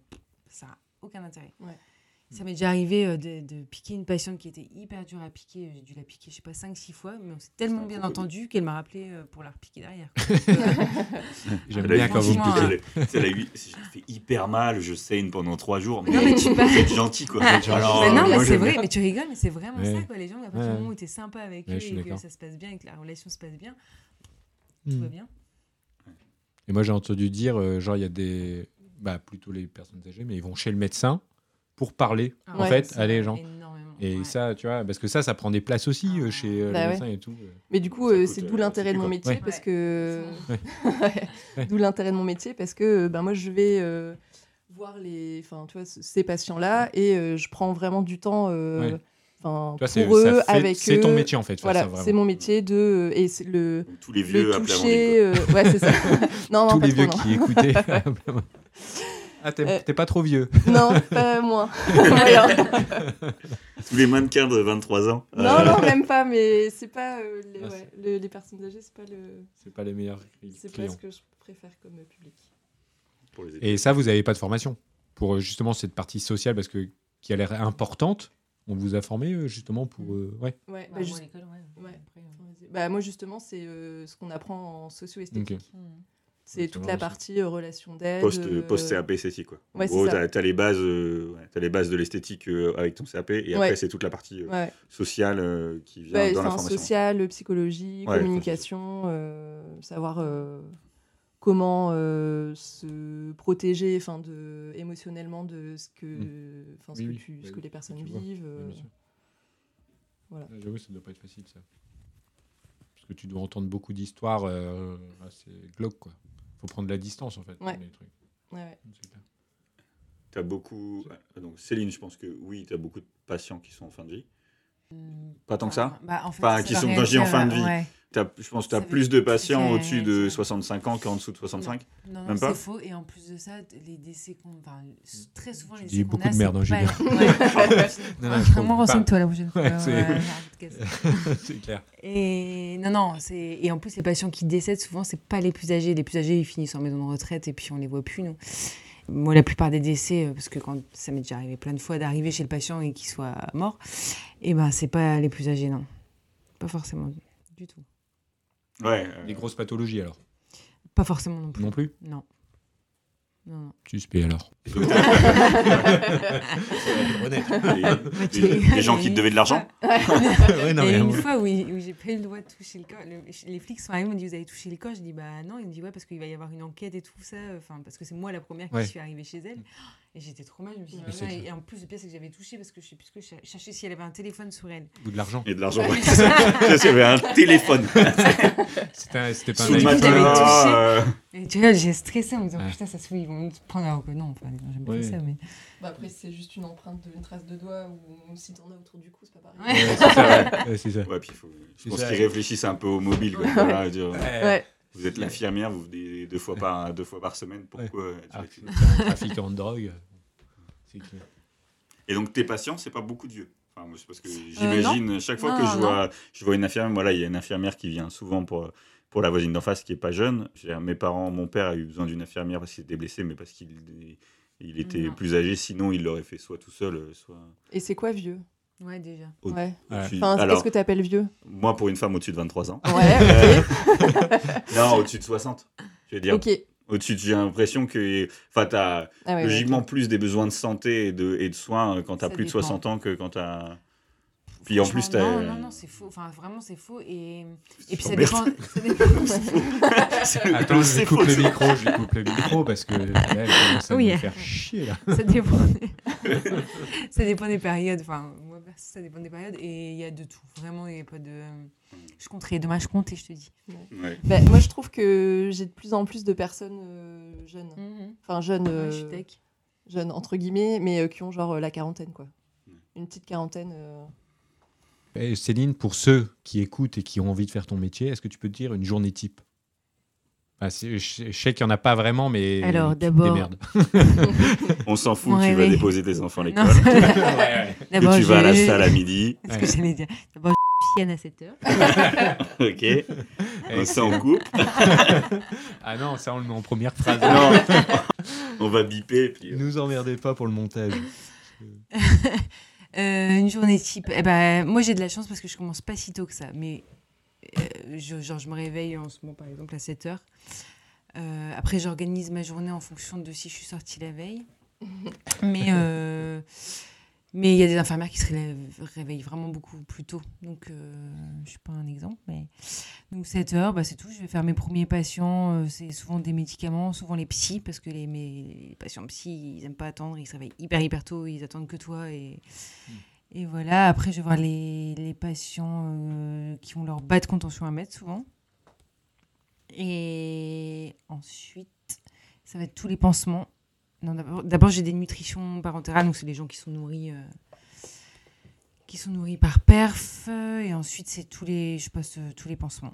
ça n'a aucun intérêt. Ouais. Ça m'est déjà arrivé euh, de, de piquer une patiente qui était hyper dure à piquer. J'ai dû la piquer, je sais pas, 5-6 fois, mais on s'est tellement bien entendu qu'elle m'a rappelé euh, pour la repiquer derrière. J'aime bien quand vous piquez. Elle a- elle a eu- J'ai fait hyper mal, je saigne pendant trois jours. Mais Non, mais tu vous passes- êtes gentil, quoi. Alors, Mais euh, non, mais c'est vrai, mais tu rigoles, mais c'est vraiment Ouais. ça, quoi. Les gens, à partir du moment où tu es sympa avec Ouais, eux et que ça se passe bien et que la relation se passe bien, tout Hmm. va bien. Et moi, j'ai entendu dire, euh, genre, il y a des. Bah, plutôt les personnes âgées, mais ils vont chez le médecin pour parler, Ah en Ouais, fait, à les gens. énormément, Et ouais. ça, tu vois, parce que ça, ça prend des places aussi euh, chez euh, Bah les ouais. médecins et tout. euh. Mais du coup, euh, c'est d'où l'intérêt de mon métier Ouais. parce que d'où l'intérêt de mon métier parce que ben moi je vais euh, voir les, enfin tu vois, ces patients-là et euh, je prends vraiment du temps, euh, Ouais. pour eux fait- avec c'est ton eux. métier, en fait. Voilà, c'est mon métier de et c'est le Tous les vieux le euh, ouais, c'est ça. non, non, Tous les trop, vieux non. qui écoutaient. ah, t'es Euh, t'es pas trop vieux. non, pas moins. Tous les mannequins de 23 ans. non, Euh, non, même pas. Mais c'est pas euh, les, Ah, ouais, le- les personnes âgées, c'est pas le, C'est pas les meilleurs c'est pas ce que je préfère comme euh, public. pour les Et ça, vous n'avez pas de formation pour euh, justement cette partie sociale parce que qui a l'air importante. On vous a formé euh, justement pour. euh, ouais. Ouais, Bah, bah, moi, juste- ouais. ouais. Euh, Bah, moi, justement, c'est euh, ce qu'on apprend en socio-esthétique. hmm. C'est toute la partie euh, relation d'aide. Post, euh, post CAP esthétique quoi. En ouais, gros, c'est ça. t'as t'as les bases, euh, ouais, t'as les bases de l'esthétique euh, avec ton CAP et après Ouais. c'est toute la partie euh, Ouais. sociale euh, qui vient Ouais, dans la formation. social, psychologie, Ouais, communication, euh, savoir euh, comment euh, se protéger enfin de émotionnellement de ce que enfin ce Oui, que tu ce que les personnes tu vivent Ouais, euh, bien sûr. voilà. Ouais, J'avoue, ça doit pas être facile ça. Parce que tu dois entendre beaucoup d'histoires euh, assez glauques quoi. Faut prendre de la distance en fait. Ouais. dans les trucs. ouais, ouais. T'as beaucoup. Donc Céline, je pense que oui, t'as beaucoup de patients qui sont en fin de vie. Pas tant que ça. Bah, en fait, Enfin, qui sont- quand je dis en fin de vie. ouais. T'as- je pense que tu as plus de patients au-dessus de dire. 65 ans qu'en dessous de 65. Non, non Même pas c'est faux. Et en plus de ça, les décès qu'on. Enfin, très souvent, les dis décès qu'on beaucoup a, de merde, hein, Julien. Vraiment, renseigne-toi la prochaine fois. C'est- clair. Et non, non, et en plus les patients qui décèdent souvent c'est pas les plus âgés. Les plus âgés ils finissent en maison de retraite et puis on les voit plus nous. Moi la plupart des décès euh, parce que quand ça m'est déjà arrivé plein de fois d'arriver chez le patient et qu'il soit mort, et ben c'est pas les plus âgés non, pas forcément du tout, Ouais. euh, Des grosses pathologies alors? pas forcément non plus. Non plus? Non. Non. Suspect alors. Honnête. les, gens qui te devaient de l'argent. Il y a une fois où, où j'ai pas eu le droit de toucher le corps. le- les flics sont arrivés, ils m'ont dit Vous avez touché le corps? Je dis Bah non. Ils me dit Ouais, parce qu'il va y avoir une enquête et tout ça. Enfin, parce que c'est moi la première qui Ouais. suis arrivée chez elle. Et j'étais trop mal. Je me suis dit, Ouais, et, et en plus, le pire, c'est que j'avais touché parce que je sais plus ce que je cher- cherchais si elle avait un téléphone sur elle. Ou de l'argent. Et de l'argent. Ouais. Avait un téléphone. C'était pas un iPhone. j'avais euh, Et tu vois, j'ai stressé en me disant Ouais. Putain, ça se trouve, ils vont me prendre alors que non. Enfin, j'aime pas ça. Mais... Bah, après c'est juste une empreinte d'une trace de doigt ou si t'en as autour du cou c'est pas pareil Ouais. C'est ça, ouais. Ouais, c'est ça. Ouais, puis il faut. Je C'est pense ça. qu'ils réfléchissent un peu au mobile. quoi. Ouais. Ouais Vous êtes l'infirmière, vous venez deux fois par, deux fois par semaine. Pourquoi tu Ah, trafiquant de drogue. Et donc tes patients, c'est pas beaucoup de vieux. Enfin, c'est parce que Euh, j'imagine chaque fois Non, que je vois, je vois une infirmière, voilà, il y a une infirmière qui vient souvent pour pour la voisine d'en face qui est pas jeune. Dire, Mes parents, mon père a eu besoin d'une infirmière parce qu'il était blessé, mais parce qu'il il était Non. plus âgé. Sinon, il l'aurait fait soit tout seul, soit. et c'est quoi vieux? Ouais, déjà. Au- ouais enfin Alors, qu'est-ce que t'appelles vieux moi, pour une femme au-dessus de 23 ans. ouais non, au-dessus de 60. Je veux dire, ok au-dessus, de- j'ai l'impression que, enfin, t'as ah, ouais, logiquement plus des besoins de santé et de, et de soins quand t'as Ça plus de dépend. 60 ans que quand t'as. Puis en plus, t'as. Non, non, non, c'est faux. Enfin, vraiment, c'est faux. Et, et puis ça dépend. Ça dépend C'est le- Attends, je c'est lui coupe faux, le micro, je lui coupe le micro parce que là, elle commence à Oui. me faire chier là. ça dépend des... ça dépend des périodes enfin ça dépend des périodes et il y a de tout vraiment il y a pas de je compterai demain je compte et je te dis Ouais. Bah, moi je trouve que j'ai de plus en plus de personnes euh, jeunes enfin jeunes Ouais, je suis euh, tech. jeunes entre guillemets, mais euh, qui ont genre euh, la quarantaine, quoi. Une petite quarantaine. euh. Et Céline, pour ceux qui écoutent et qui ont envie de faire ton métier, est-ce que tu peux te dire une journée type? C'est- je, je sais qu'il n'y en a pas vraiment, mais. Alors, d'abord-. On s'en fout, tu vas déposer tes enfants à l'école. ouais, Que tu vas à la salle à midi. c'est ce que j'allais dire d'abord je chienne à 7h Ok. ouais. Donc ça, on coupe. Ah non, ça on le met en première phrase. Non. on va biper. Puis, euh, Nous emmerdez pas pour le montage. Euh, une journée type. Eh ben, moi, j'ai de la chance parce que je commence pas si tôt que ça. Mais je, genre, je me réveille en ce moment, par exemple, à 7 heures. Euh, après, j'organise ma journée en fonction de si je suis sortie la veille. Mais euh, mais il y a des infirmières qui se réveillent vraiment beaucoup plus tôt. Donc, euh, je suis pas un exemple. Mais... Donc, 7 heures, bah, c'est tout. Je vais faire mes premiers patients. euh, c'est souvent des médicaments, souvent les psys, parce que les, mes- les patients psy, ils aiment pas attendre. Ils se réveillent hyper, hyper tôt. Ils attendent que toi. Et, et voilà. Après, je vais voir les, les patients euh, qui ont leur bas de contention à mettre, souvent. Et ensuite, ça va être tous les pansements. D'abord- j'ai des nutritions parentérales, donc c'est les gens qui sont nourris, euh, qui sont nourris par perf. Et ensuite, c'est tous les, je passe euh, tous les pansements,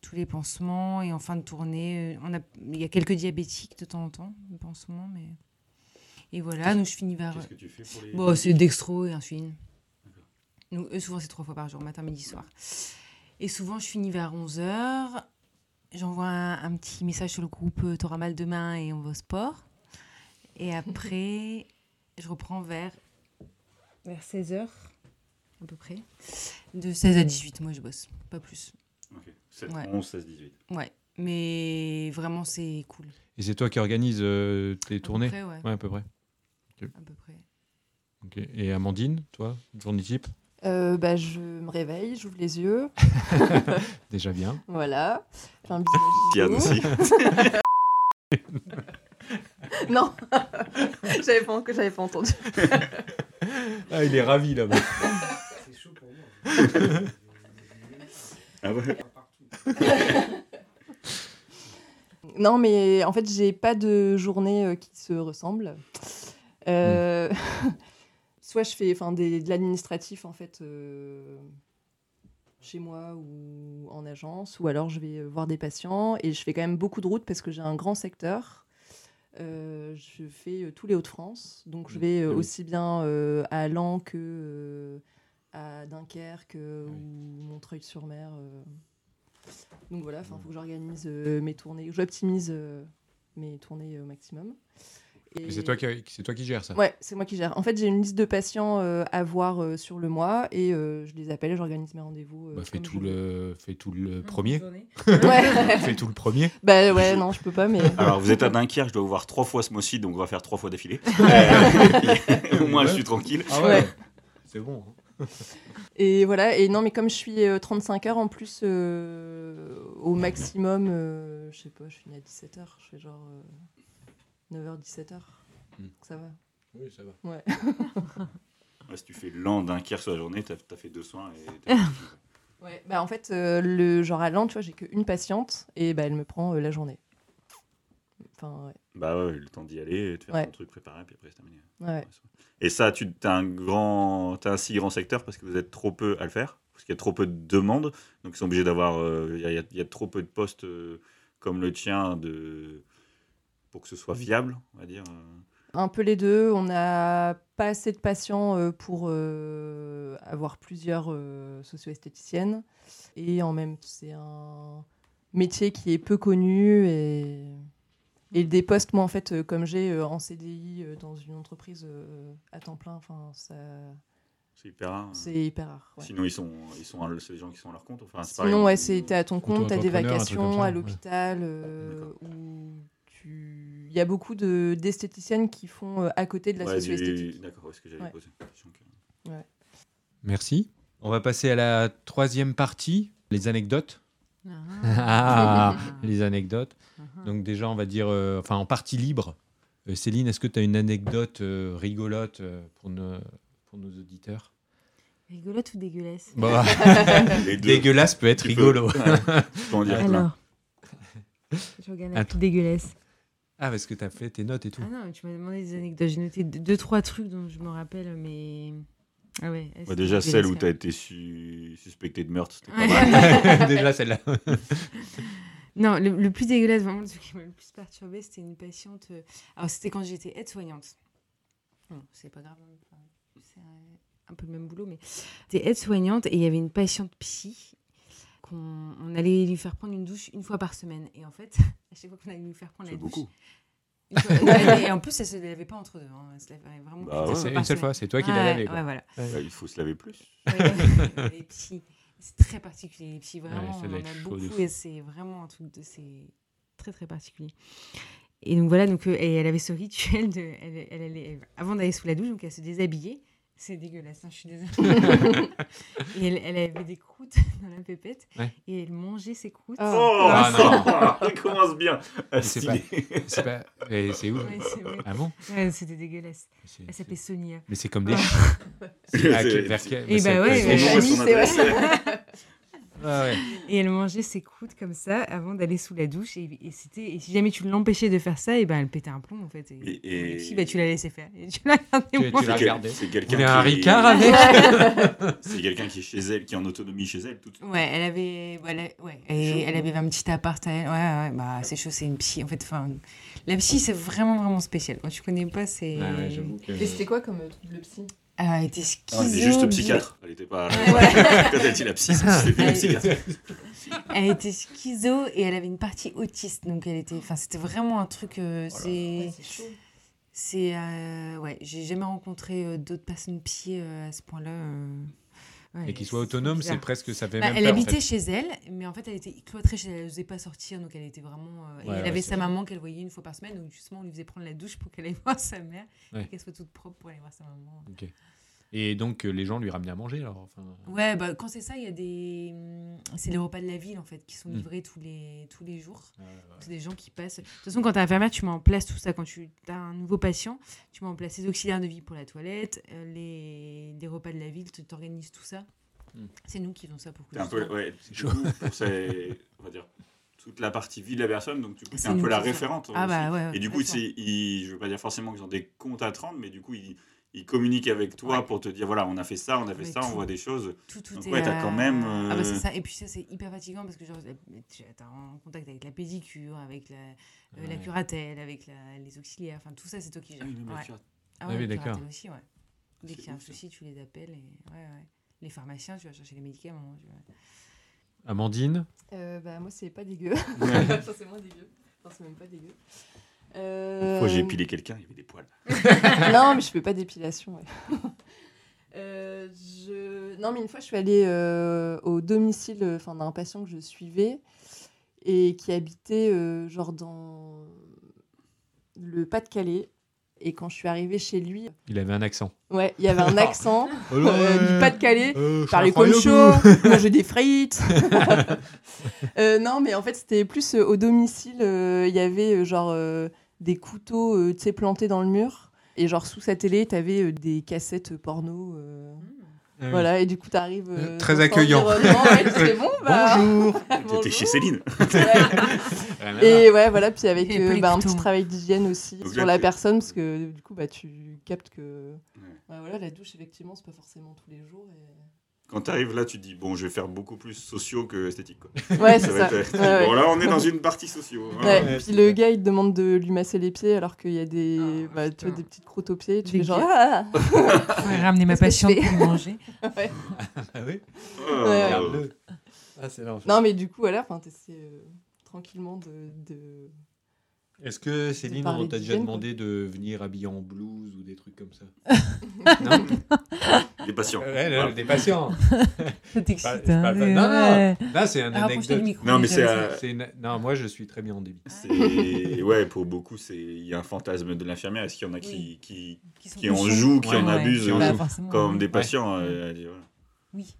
tous les pansements. Et en fin de tournée, on a, il y a quelques diabétiques de temps en temps, pansements, mais et voilà. Donc je finis vers. Qu'est-ce que tu fais pour les. Bon, c'est dextro et insuline. Donc, eux, souvent, c'est trois fois par jour, matin, midi, soir. Et souvent, je finis vers 11h. J'envoie un, un petit message sur le groupe euh, T'auras mal demain et on va au sport. Et après, je reprends vers, vers 16h, à peu près. De 16 à 18, moi, je bosse, pas plus. Ok. 7, Ouais. 11, 16, 18. Ouais, mais vraiment, c'est cool. Et c'est toi qui organise euh, tes À peu tournées? près, ouais, Ouais, à peu près. À peu près. Ok. Et Amandine, toi, journée type? Euh, bah, je me réveille, j'ouvre les yeux, Déjà bien. voilà. Je fais un aussi. Non, j'avais pas, j'avais pas entendu. Ah, il est ravi là-bas. C'est chaud pour moi. Ah ouais. Non, mais en fait, j'ai pas de journée euh, qui se ressemble. Euh, Soit je fais enfin, des- de l'administratif en fait euh, chez moi ou en agence, ou alors je vais voir des patients et je fais quand même beaucoup de routes parce que j'ai un grand secteur. Euh, je fais tous les Hauts-de-France, donc je vais euh, Ah oui. aussi bien à Laon que à Dunkerque oui. ou Montreuil-sur-Mer. Donc voilà, il faut que j'organise mes tournées, j'optimise mes tournées au maximum. Et c'est toi, qui, c'est toi qui gères ça Ouais, c'est moi qui gère. En fait, j'ai une liste de patients euh, à voir euh, sur le mois et euh, je les appelle et j'organise mes rendez-vous. euh, Bah, fais, tout le, fais tout le premier. Ouais. fais tout le premier. bah ouais, non, je peux pas, mais. Alors, vous êtes à Dunkerque, je dois vous voir trois fois ce mois-ci, donc on va faire trois fois d'affilée. Au moins, je suis tranquille. Ah Ouais. C'est bon. hein. Et voilà, et non, mais comme je suis euh, 35 heures en plus, euh, au maximum, euh, je sais pas, je finis à 17h, je fais genre 9h, 17h. Hmm. Ça va. Oui, ça va. Ouais. Ouais, si tu fais lent Dunkerque sur la journée, t'as as fait deux soins. Et ouais. Bah en fait, euh, le genre à Lens, tu vois, j'ai qu'une patiente et bah, elle me prend euh, la journée. Enfin, ouais. bah ouais, le temps d'y aller, de faire Ouais. ton truc préparé, puis après c'est terminé. ouais. Et ça, tu as un grand, as un si grand secteur parce que vous êtes trop peu à le faire, parce qu'il y a trop peu de demandes, donc ils sont obligés d'avoir, euh, il y, a- il y a trop peu de postes euh, comme le tien de pour que ce soit fiable, on va dire. euh. Un peu les deux. On n'a pas assez de patients euh, pour euh, avoir plusieurs euh, socio-esthéticiennes. Et en même temps, c'est un métier qui est peu connu. Et, et des postes, moi, en fait, euh, comme j'ai euh, en CDI euh, dans une entreprise euh, à temps plein, enfin, ça, C'est hyper rare. hein. c'est hyper rare. ouais. Sinon, ils sont, ils sont, c'est des gens qui sont à leur compte. Enfin, c'est pareil, Sinon, ouais, ou- c'est t'es à ton compte, t'as des vacations ça, à ouais. l'hôpital, euh. Tu... Il y a beaucoup de- d'esthéticiennes qui font euh, à côté de la Ouais, socio-esthétique. D'accord, que Ouais. poser. la question que- Merci. On va passer à la troisième partie, les anecdotes. Ah. Ah, les anecdotes. Donc déjà, on va dire, euh, enfin en partie libre. Euh, Céline, est-ce que tu as une anecdote euh, rigolote euh, pour, nos, pour nos auditeurs? Rigolote ou dégueulasse? Bon, Les deux. Dégueulasse peut être Tu peux- rigolo. Ouais, peux en dire plein. Alors, je regarde Attends. plus dégueulasse. Ah, parce que tu as fait tes notes et tout. Ah non, tu m'as demandé des anecdotes. J'ai noté deux, trois trucs dont je me rappelle, mais. Ah ouais. Déjà, celle où tu as été su- suspecté de meurtre, c'était pas mal. déjà celle-là. Non, le, le plus dégueulasse, vraiment, le truc qui m'a le plus perturbé, c'était une patiente. euh, Alors, c'était quand j'étais aide-soignante. Bon, c'est pas grave, hein, enfin, c'est un, un peu le même boulot, mais j'étais aide-soignante et il y avait une patiente psy qu'on on allait lui faire prendre une douche une fois par semaine. Et en fait, à chaque fois qu'on allait lui faire prendre la douche. beaucoup. Et, et en plus, elle se lavait pas entre deux. hein. Elle se lavait vraiment Bah ouais. fois C'est une seule fois, c'est toi qui l'as Ouais, lavé. quoi. Ouais, voilà. Bah, il faut se laver plus. Ouais, les petits. C'est très particulier. Les petits, vraiment, on en a beaucoup et c'est vraiment un truc de. C'est très très particulier. Et donc voilà, donc, euh, et elle avait ce rituel de. Elle, elle allait- avant d'aller sous la douche, donc elle se déshabillait. C'est dégueulasse, hein, je suis désolée. et elle, elle avait des croûtes dans la pépette Ouais. et elle mangeait ses croûtes. Ah. Oh, Ah, ça commence bien. Ah, C'est pas. et C'est où Ouais. Ah bon? Ouais, C'était dégueulasse. Elle s'appelait Sonia. Mais c'est comme des. Ah. C'est vers quel- Eh bah ouais, Son nom et son adresse. Ah ouais. Et elle mangeait ses croûtes comme ça avant d'aller sous la douche. Et, et c'était, et si jamais tu l'empêchais de faire ça, et ben elle pétait un plomb en fait. Et, Et- et- si, bah, tu la laissais faire. Et tu la regardais Tu- tu manger. la C'est quelqu'un voulez un qui- Ricard avec C'est quelqu'un qui est chez elle, qui est en autonomie chez elle. Tout... Ouais, elle avait, voilà, ouais, et elle avait un petit appart. à elle. Ouais, ouais, bah c'est chaud, c'est une psy. En fait, enfin, la psy c'est vraiment vraiment spécial. Quand tu connais pas, c'est. Ouais, j'avoue que- Et c'était quoi comme euh, truc de psy? Elle était Non, schizo. elle était juste bi- psychiatre. Elle était pas. Quand elle dit la psy, c'était la psychiatre. Elle était schizo et elle avait une partie autiste. Donc elle était, enfin, c'était vraiment un truc. euh, c'est. Ouais, c'est. C'est euh, ouais, j'ai jamais rencontré euh, d'autres personnes psy euh, à ce point-là. Ouais, Et qu'il soit autonome, c'est presque. Ça fait Bah, même elle peur, en habitait fait. chez elle, mais en fait elle était cloîtrée chez elle, elle n'osait pas sortir, donc elle était vraiment. euh, et elle avait sa vrai. maman qu'elle voyait une fois par semaine, donc justement on lui faisait prendre la douche pour qu'elle aille voir sa mère, et qu'elle soit toute propre pour aller voir sa maman. Et donc, euh, les gens lui ramenaient à manger, alors enfin... Ouais, bah quand c'est ça, il y a des. hum, C'est les repas de la ville en fait qui sont Mm. livrés tous les, tous les jours. euh, C'est des gens qui passent. De toute façon, quand tu es infirmière, tu mets en place tout ça. Quand tu as un nouveau patient, tu mets en place les auxiliaires de vie pour la toilette, euh, les, les repas de la ville, tu t'organises tout ça. Mm. C'est nous qui faisons ça pour que un peu, ouais, coup, pour ces- on va dire, toute la partie vie de la personne, donc du coup, C'est un peu la référente. Ah aussi. bah ouais. Et du coup, ils, je veux pas dire forcément qu'ils ont des comptes à 30, mais du coup, ils, ils communiquent avec toi Ouais. pour te dire voilà, on a fait ça, on a fait Mais ça, on voit des choses. Tout, tout Donc est, ouais, t'as quand euh, même, Ah bah euh, c'est ça. Et puis ça, c'est hyper fatigant parce que genre, tu es en contact avec la pédicure, avec la, euh, la curatelle, avec la- les auxiliaires. Enfin, tout ça, c'est toi qui gères. Ah oui. Ah Ah d'accord. aussi, ouais. Dès qu'il y a un ouf, ça. souci, tu les appelles. Et... Ouais, ouais. Les pharmaciens, tu vas chercher les médicaments. tu vois. Amandine? Euh, bah, moi, c'est pas dégueu. Ouais. Enfin, c'est moins dégueu. Enfin, c'est même pas dégueu. Euh... Une fois, j'ai épilé quelqu'un, il y avait des poils. non, mais je fais pas d'épilation. ouais. Euh, je... Non, mais une fois, je suis allée euh, au domicile euh, enfin, d'un patient que je suivais et qui habitait euh, genre dans le Pas-de-Calais. Et quand je suis arrivée chez lui, Il avait un accent. ouais, il y avait un accent Oh euh, du Pas-de-Calais. Euh, Il parlait comme chaud, mangeait des frites. Euh, non, mais en fait, c'était plus euh, au domicile. euh, Il y avait euh, genre euh, des couteaux euh, tu sais, plantés dans le mur. Et genre sous sa télé, t'avais euh, des cassettes porno. euh, Ah oui. Voilà, et du coup, t'arrives. euh, Très dans cet accueillant. environnement, et tu fais bon, bah. Bonjour T'étais chez Céline. Ouais. Et ouais, voilà, puis avec euh, bah, un petit travail d'hygiène aussi Donc sur la tu- personne, parce que du coup, bah, tu captes que. Ouais, voilà, la douche, effectivement, c'est pas forcément tous les jours. et- Quand t'arrives là, tu te dis bon, je vais faire beaucoup plus sociaux que esthétique. Quoi. Ouais, c'est va ça. être- Ouais, ouais. Bon, là, on est dans une partie sociaux. hein. Ouais, Ouais, puis le gars il te demande de lui masser les pieds alors qu'il y a des, Ah, bah, tu vois, des petites croûtes aux pieds. Tu Des fais genre. Ah Ouais, ramener ma patiente pour manger. Ah oui Oh. Ouais. Regarde-le. Ah, c'est non, mais du coup, voilà, enfin, t'essaies euh, tranquillement de. de... Est-ce que Céline, on t'a déjà demandé de venir habillée en blouse ou des trucs comme ça Non Les patients. Ouais, là, des patients. Pas- hein, parle pas- Non, ouais. non, là c'est un Ah, anecdote. micro. Non, mais c'est, euh, C'est une- Non, moi je suis très bien en débit. C'est ouais, pour beaucoup, c'est il y a un fantasme de l'infirmière. Est-ce qu'il y en a qui, qui, sont qui en jouent, qui Ouais, en ouais, abusent, qui en euh, jouent. forcément, comme ouais. des patients euh, voilà. Oui.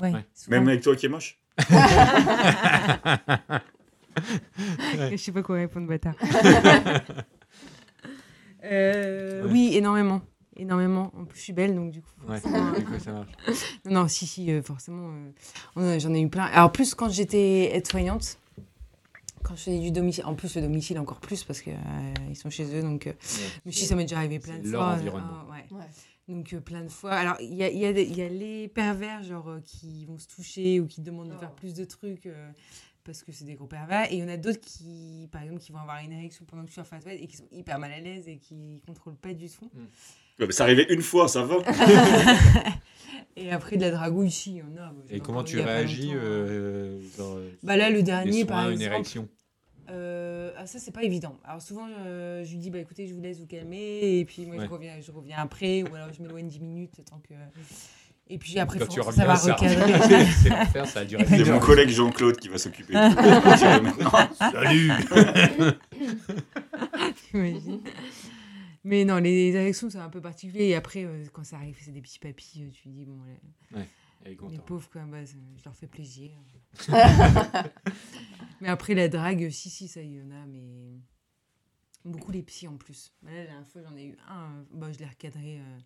Ouais. Ouais. souvent. Même avec toi qui es moche. Je sais pas quoi répondre, bâtard. Euh, Ouais. Oui, énormément. Énormément. En plus, je suis belle, donc du coup. Ouais, forcément, du coup, ça marche. Non, non, si, si, euh, forcément. euh, J'en ai eu plein. Alors, plus quand j'étais aide-soignante, quand je faisais du domicile, en plus le domicile encore plus parce qu'ils sont chez eux, donc. euh, mais si, ça m'est déjà arrivé plein de leur fois. euh, environnement. ouais. Ouais. Donc euh, plein de fois. Alors il y a, y, a y les pervers genre euh, qui vont se toucher ou qui demandent de Oh. faire plus de trucs euh, parce que c'est des gros pervers. Et il y en a d'autres qui, par exemple, qui vont avoir une érection pendant que tu es en face et qui sont hyper mal à l'aise et qui contrôlent pas du tout. Ouais, mais ça arrivait une fois, ça va. Et après de la dragouille ici, il y en a. Et comment tu réagis longtemps, hein. euh, euh, Bah là le dernier soins, par une exemple. érection Euh, ah, ça, c'est pas évident. Alors, souvent, euh, je lui dis, bah, écoutez, je vous laisse vous calmer. Et puis, moi, Ouais. je, reviens, je reviens après. Ou alors, je m'éloigne 10 minutes. Tant que... Et puis, après, Quand faut- tu ça va ça recadrer. c'est l'enfer, ça a duré C'est une mon collègue Jean-Claude qui va s'occuper de tout. maintenant. Salut T'imagines Mais non, les érections, c'est un peu particulier. Et après, euh, quand ça arrive, c'est des petits papis. euh, tu dis, bon, les, les pauvres, quoi, bah, ça- je leur fais plaisir. mais après, la drague, si, si, ça, il y en a, mais beaucoup les psys en plus. Bah, Là, la dernière fois, j'en ai eu un, euh, bah, je l'ai recadré. euh,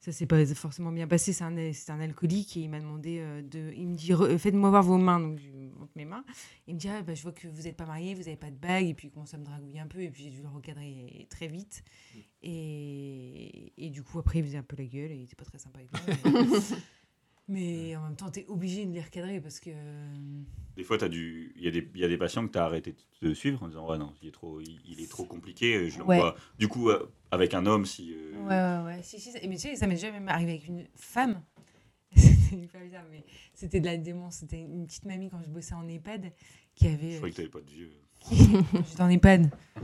ça s'est pas forcément bien passé. C'est un, c'est un alcoolique et il m'a demandé euh, de. Il me dit Faites-moi voir vos mains. Donc, je montre mes mains. Il me dit ah, bah, Je vois que vous n'êtes pas marié, vous n'avez pas de bague. Et puis, il commence à me dragouiller un peu. Et puis, j'ai dû le recadrer très vite. Et, et du coup, après, il faisait un peu la gueule et il était pas très sympa avec moi. Mais, en même temps, tu es obligé de les recadrer parce que. Des fois, t'as du... il y, a des... il y a des patients que tu as arrêté de suivre en disant Ouais, non, il est trop, il, il est trop compliqué. Je l'envoie. Du coup, euh, avec un homme, si. euh, Ouais, ouais, ouais. Si, si, ça- Mais tu sais, ça m'est déjà même arrivé avec une femme. C'était hyper bizarre, mais c'était de la démence. C'était une petite mamie quand je bossais en EHPAD qui Je avait. croyais que t'avais pas de vieux. J'étais en EHPAD.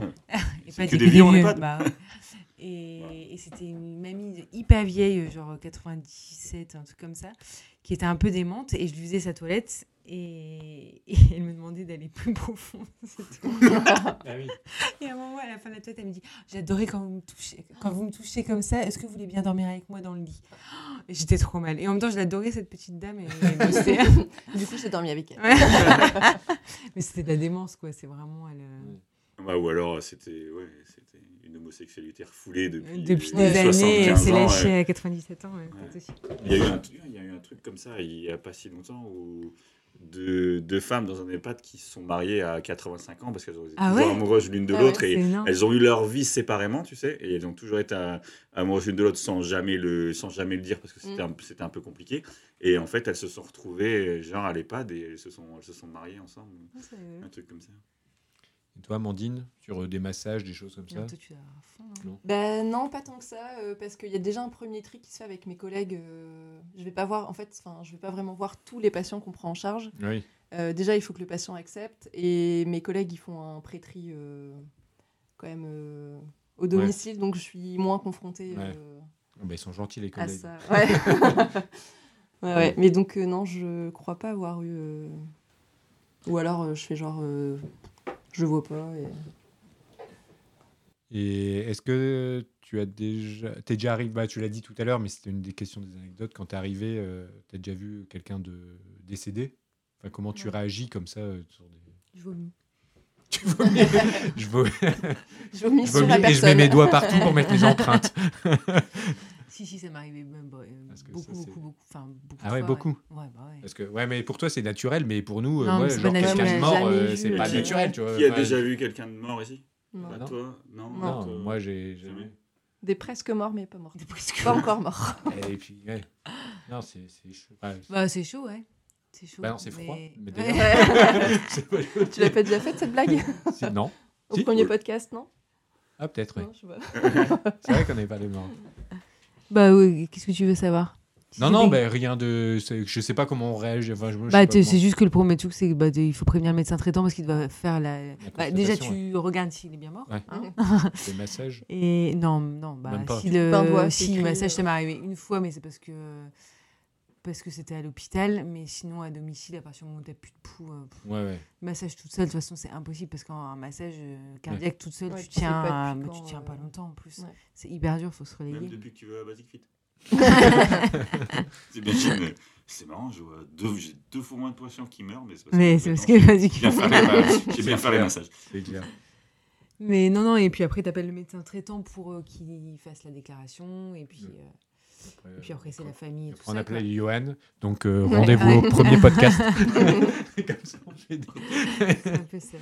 EHPAD, que il des vieux en. EHPAD Bah ouais. Et, et c'était une mamie hyper vieille, genre 97, un truc comme ça, qui était un peu démente. Et je lui faisais sa toilette. Et, et elle me demandait d'aller plus profond. Tout. Ah oui. Et à un moment, à la fin de la toilette, elle me dit J'adorais quand vous me touchez, quand vous me touchez comme ça. Est-ce que vous voulez bien dormir avec moi dans le lit? Et j'étais trop mal. Et en même temps, je l'adorais, cette petite dame. Et. Du coup, j'ai dormi avec elle. Ouais. Mais c'était de la démence, quoi. C'est vraiment. Elle, euh, Ouais, ou alors, c'était ouais, c'était une homosexualité refoulée depuis, Depuis euh, des années, elle 75 s'est ans, lâchée ouais. à 97 ans. ouais, Ouais. peut-être aussi. Il y, a eu un, truc- il y a eu un truc comme ça il n'y a pas si longtemps où deux, deux femmes dans un EHPAD qui se sont mariées à 85 ans parce qu'elles ont été Ah toujours ouais amoureuses l'une de Ah l'autre et énorme. elles ont eu leur vie séparément, tu sais, et elles ont toujours été euh, amoureuses l'une de l'autre sans jamais le sans jamais le dire parce que c'était Mm. un, c'était un peu compliqué. Et en fait, elles se sont retrouvées genre à l'EHPAD et elles se sont elles se sont mariées ensemble, Ah, un truc comme ça. Et toi, Amandine, sur euh, des massages, des choses comme ça Non, toi, tu as à fond, non Ben non, pas tant que ça, euh, parce qu'il y a déjà un premier tri qui se fait avec mes collègues. euh, je vais pas voir, en fait, enfin, je vais pas vraiment voir tous les patients qu'on prend en charge. Oui. Euh, déjà, il faut que le patient accepte, et mes collègues, ils font un pré-tri euh, quand même euh, au domicile, donc je suis moins confrontée Ouais. euh, Oh, bah, ils sont gentils, les à collègues. ça. Ouais. ouais, ouais. Mais donc euh, non, je crois pas avoir eu. euh, Ou alors, euh, je fais genre, euh, je vois pas. Et... Et est-ce que tu as déjà. T'es déjà arrivé. Bah, tu l'as dit tout à l'heure, mais c'était une des questions des anecdotes. Quand t'es arrivé, euh, t'as déjà vu quelqu'un de décédé? Enfin, Comment tu réagis comme ça euh, sur des... Je vomis. Tu vomis? Je vomis, Je vomis je sur la vomis et je mets mes doigts partout pour mettre mes empreintes. Si, si, ça m'est arrivé même, bah, euh, beaucoup, ça, beaucoup, beaucoup. Enfin, beaucoup. Ah ouais, fois, beaucoup. Ouais, bah ouais. Parce que, ouais, mais pour toi, c'est naturel, mais pour nous, euh, Non, c'est genre quelqu'un de mort, euh, c'est pas naturel, tu vois. Qui a déjà vu quelqu'un de mort ici? Non. Bah Pas Toi Non, Non, toi moi, j'ai. Jamais. Des presque morts, mais pas morts. Des presque- Pas encore morts. Et puis, ouais. Non, c'est. c'est chaud. Ouais, Bah, c'est chaud, ouais. C'est chaud. Bah non, c'est froid, Mais... mais Ouais. déjà- c'est pas chaud. tu l'as pas déjà faite cette blague? Non. Au premier podcast, non? Ah, peut-être, oui. C'est vrai qu'on n'avait pas de mort. Bah oui, qu'est-ce que tu veux savoir? Si Non, non, ben rien de. Je sais pas comment on réagit. Enfin, je, Bah, c'est juste que le premier truc, c'est qu'il il faut prévenir le médecin traitant parce qu'il doit faire la. La Bah, déjà, tu regardes s'il est bien mort. Ouais. hein. Les massages. Et non, non, bah, Même pas. si le, doigt, si c'est le massage, euh. ça m'est arrivé une fois, mais c'est parce que parce que c'était à l'hôpital. Mais sinon, à domicile, à partir du moment où t'as plus de pouls, euh, pff, Ouais, ouais. massage toute seule, de toute façon, c'est impossible parce qu'un massage euh, cardiaque toute seule, Ouais, tu tu tiens, pas mais tu tiens pas longtemps en plus. ouais. C'est hyper dur, faut se Même relayer. depuis que tu vas à Basic Fit. c'est bien, mais c'est marrant, je vois deux, j'ai deux fois moins de patients qui meurent, mais c'est parce Mais que, c'est parce que les, ma- j'ai bien faire les massages. C'est clair. Mais non, non, et puis après, t'appelles le médecin traitant pour euh, qu'il fasse la déclaration, et puis, Ouais. euh, Après, et puis après, c'est euh, la famille. et tout on ça, appelait. Johan. Donc, euh, rendez-vous Ouais. au premier podcast. Comme ça, on fait des- C'est un peu ça.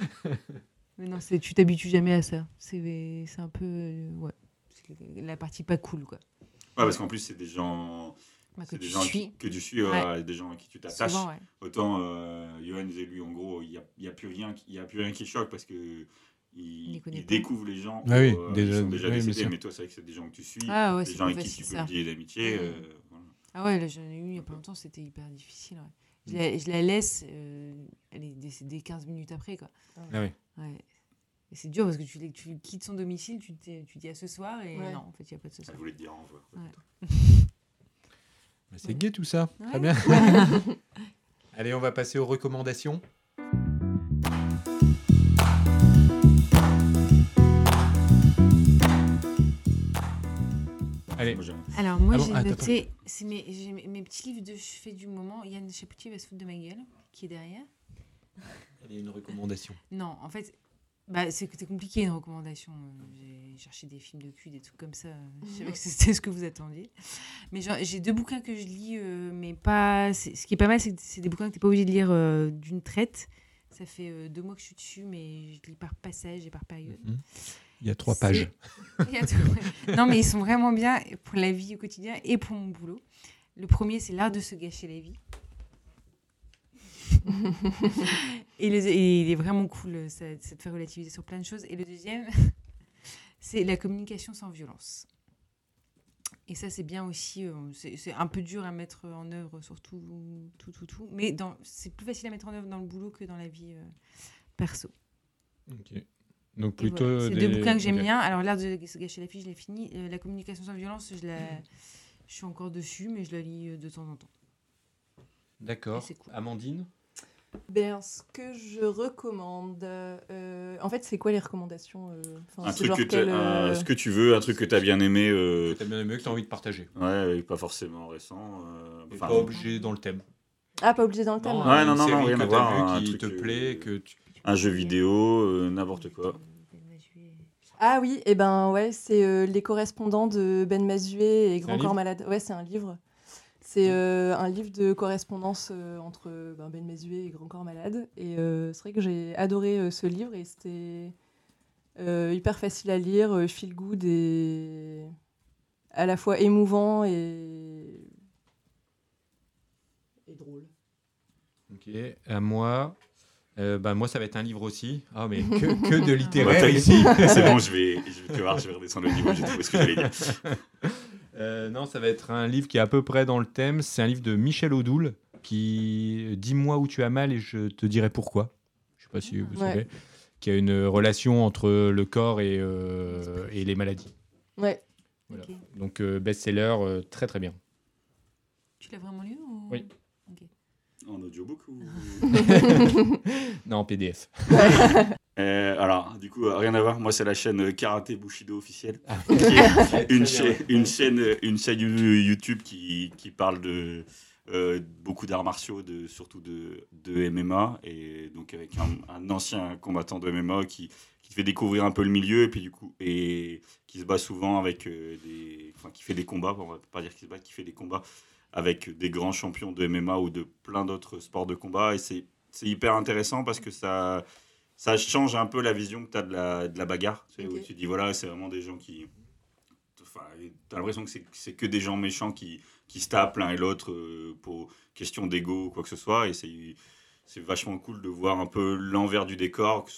Mais non, tu t'habitues jamais à ça. C'est un peu. euh, ouais. La partie pas cool, quoi. Ouais, parce qu'en plus, c'est des gens, Bah, que des tu gens suis. qui- que tu suis, ouais, des gens à qui tu t'attaches. Autant euh, Johan disait lui, en gros, il n'y a, il y a, plus rien qui- il y a plus rien qui choque parce que Il il, découvre les gens. Ah oui, euh, déjà- sont déjà oui, décédés, mais toi, c'est vrai que c'est des gens que tu suis, Ah ouais, des c'est gens avec qui tu peux lier d'amitié. Euh, voilà. Ah ouais, là, j'en ai eu il y a pas longtemps, c'était hyper difficile. ouais. Je, la, je la laisse, euh, elle est décédée 15 minutes après, quoi. Ah ouais. Ouais. Et c'est dur parce que tu, tu quittes son domicile, tu, t'es- tu dis à ce soir et Ouais. non, en fait, il n'y a pas de ce soir. voulais te dire au revoir. Ouais. C'est gai tout ça. Très bien. Allez, on va passer aux recommandations. Allez, Alors, moi, Ah bon, j'ai attends, noté, c'est mes, mes, mes petits livres de chevet du moment. Yann Chapoutier va se foutre de ma gueule, qui est derrière. allez, une recommandation. Non, en fait, bah, c'est c'était compliqué une recommandation. J'ai cherché des films de cul, des trucs comme ça. Je savais que c'était ce que vous attendiez. Mais j'ai deux bouquins que je lis, euh, mais pas. c'est- Ce qui est pas mal, c'est que c'est des bouquins que tu n'es pas obligé de lire euh, d'une traite. Ça fait euh, deux mois que je suis dessus, mais je lis par passage et par période. Mhm. Il y a trois pages. Il y a tout. non, mais ils sont vraiment bien pour la vie au quotidien et pour mon boulot. Le premier, c'est L'art de se gâcher la vie. et, le- et il est vraiment cool, ça, ça te fait relativiser sur plein de choses. Et le deuxième, c'est La communication sans violence. Et ça, c'est bien aussi. euh, c'est un peu dur à mettre en œuvre, surtout tout, tout, tout. Mais c'est plus facile à mettre en œuvre dans le boulot que dans la vie euh, perso. Ok. Donc plutôt. voilà. C'est des- deux bouquins que j'aime bien. Alors, L'art de se gâcher la fille, je l'ai fini. Euh, la communication sans violence, je, la... je suis encore dessus, mais je la lis euh, de temps en temps. D'accord. Cool. Amandine? Ben, ce que je recommande, euh, en fait, c'est quoi les recommandations euh, enfin, Un truc genre que un- ce que tu veux, un truc que tu as bien aimé. euh, que t'as bien aimé, que t'as envie de partager. Ouais, pas forcément récent. euh, pas obligé dans le thème. Ah, pas obligé dans le thème. Non, Ouais, une non, non, non, rien que à voir, un qui truc, te plaît, que tu. Un jeu vidéo, euh, n'importe quoi. Ah oui, et ben ouais, c'est euh, Les correspondants de Ben Mazué et Grand Corps Malade. Ouais, c'est un livre. C'est euh, un livre de correspondance euh, entre ben, Ben Mazué et Grand Corps Malade. Et euh, c'est vrai que j'ai adoré euh, ce livre et c'était euh, hyper facile à lire, feel good et à la fois émouvant et, et drôle. Ok. À moi. Euh, bah, moi, ça va être un livre aussi. Ah, mais que, que de littéraire ici. C'est bon, je vais, je vais, tu voir, je vais redescendre le niveau, j'ai trouvé ce que j'allais dire. Euh, non, ça va être un livre qui est à peu près dans le thème. C'est un livre de Michel Odoul qui Dis-moi où tu as mal et je te dirai pourquoi. Je sais pas si vous Ouais. savez. Qui a une relation entre le corps et, euh, et les maladies. Ouais. Voilà. Donc, euh, best-seller, euh, très très bien. Tu l'as vraiment lu ou... Oui. En audiobook ou... non, en PDF. Euh, alors, du coup, euh, rien à voir. Moi, c'est la chaîne euh, Karaté Bushido officielle. Ah. qui est Très une, chaîne, une, chaîne, une chaîne YouTube qui, qui parle de euh, beaucoup d'arts martiaux, de, surtout de, de MMA. Et donc, avec un, un ancien combattant de MMA qui, qui te fait découvrir un peu le milieu. Et puis, du coup, et qui se bat souvent avec euh, des. Enfin, qui fait des combats, on va pas dire qu'il se bat, qui fait des combats avec des grands champions de MMA ou de plein d'autres sports de combat. Et c'est c'est hyper intéressant parce que ça, ça change un peu la vision que tu as de la, de la bagarre. Tu sais, où tu dis, voilà, c'est vraiment des gens qui. Enfin, tu as l'impression que c'est- que des gens méchants qui, qui se tapent l'un et l'autre euh, pour question d'ego ou quoi que ce soit. Et c'est c'est vachement cool de voir un peu l'envers du décor, que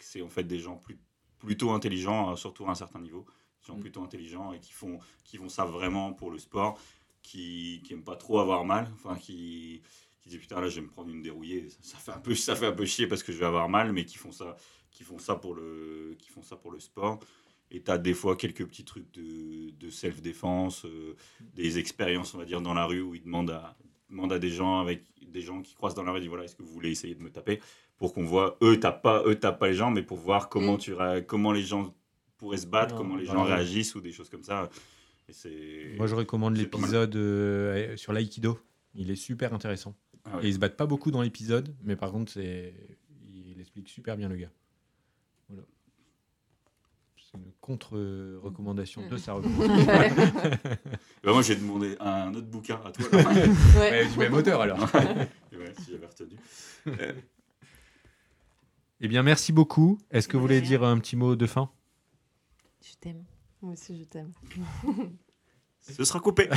c'est en fait des gens plus, plutôt intelligents, euh, surtout à un certain niveau. Des gens Mm. plutôt intelligents et qui font, qui font ça vraiment pour le sport, qui n'aiment pas trop avoir mal, enfin, qui, qui disent putain là je vais me prendre une dérouillée, ça, ça fait un peu, ça fait un peu chier parce que je vais avoir mal, mais qui font ça, qui font ça pour le, qui font ça pour le sport. Et tu as des fois quelques petits trucs de, de self-défense, euh, des expériences, on va dire, dans la rue où ils demandent à, demandent à des gens avec des gens qui croisent dans la rue, ils disent voilà, est-ce que vous voulez essayer de me taper? Pour qu'on voit, eux tapent pas, eux tapent pas les gens, mais pour voir comment, Mm. tu, comment les gens pourraient se battre, Non, comment les bah, gens ouais. réagissent ou des choses comme ça. Et. Moi, je recommande l'épisode euh, sur l'aïkido. Il est super intéressant. Ah ouais. Et ils se battent pas beaucoup dans l'épisode, mais par contre, c'est il explique super bien le gars. Voilà. C'est une contre-recommandation de sa recommandation. Bah, moi, j'ai demandé un autre bouquin à toi. là. Ouais. Ouais, du même auteur alors. Ouais, si j'avais retenu. Euh, Eh bien, merci beaucoup. Est-ce que vous voulez dire un petit mot de fin? Je t'aime. Moi aussi, je t'aime. ce sera coupé.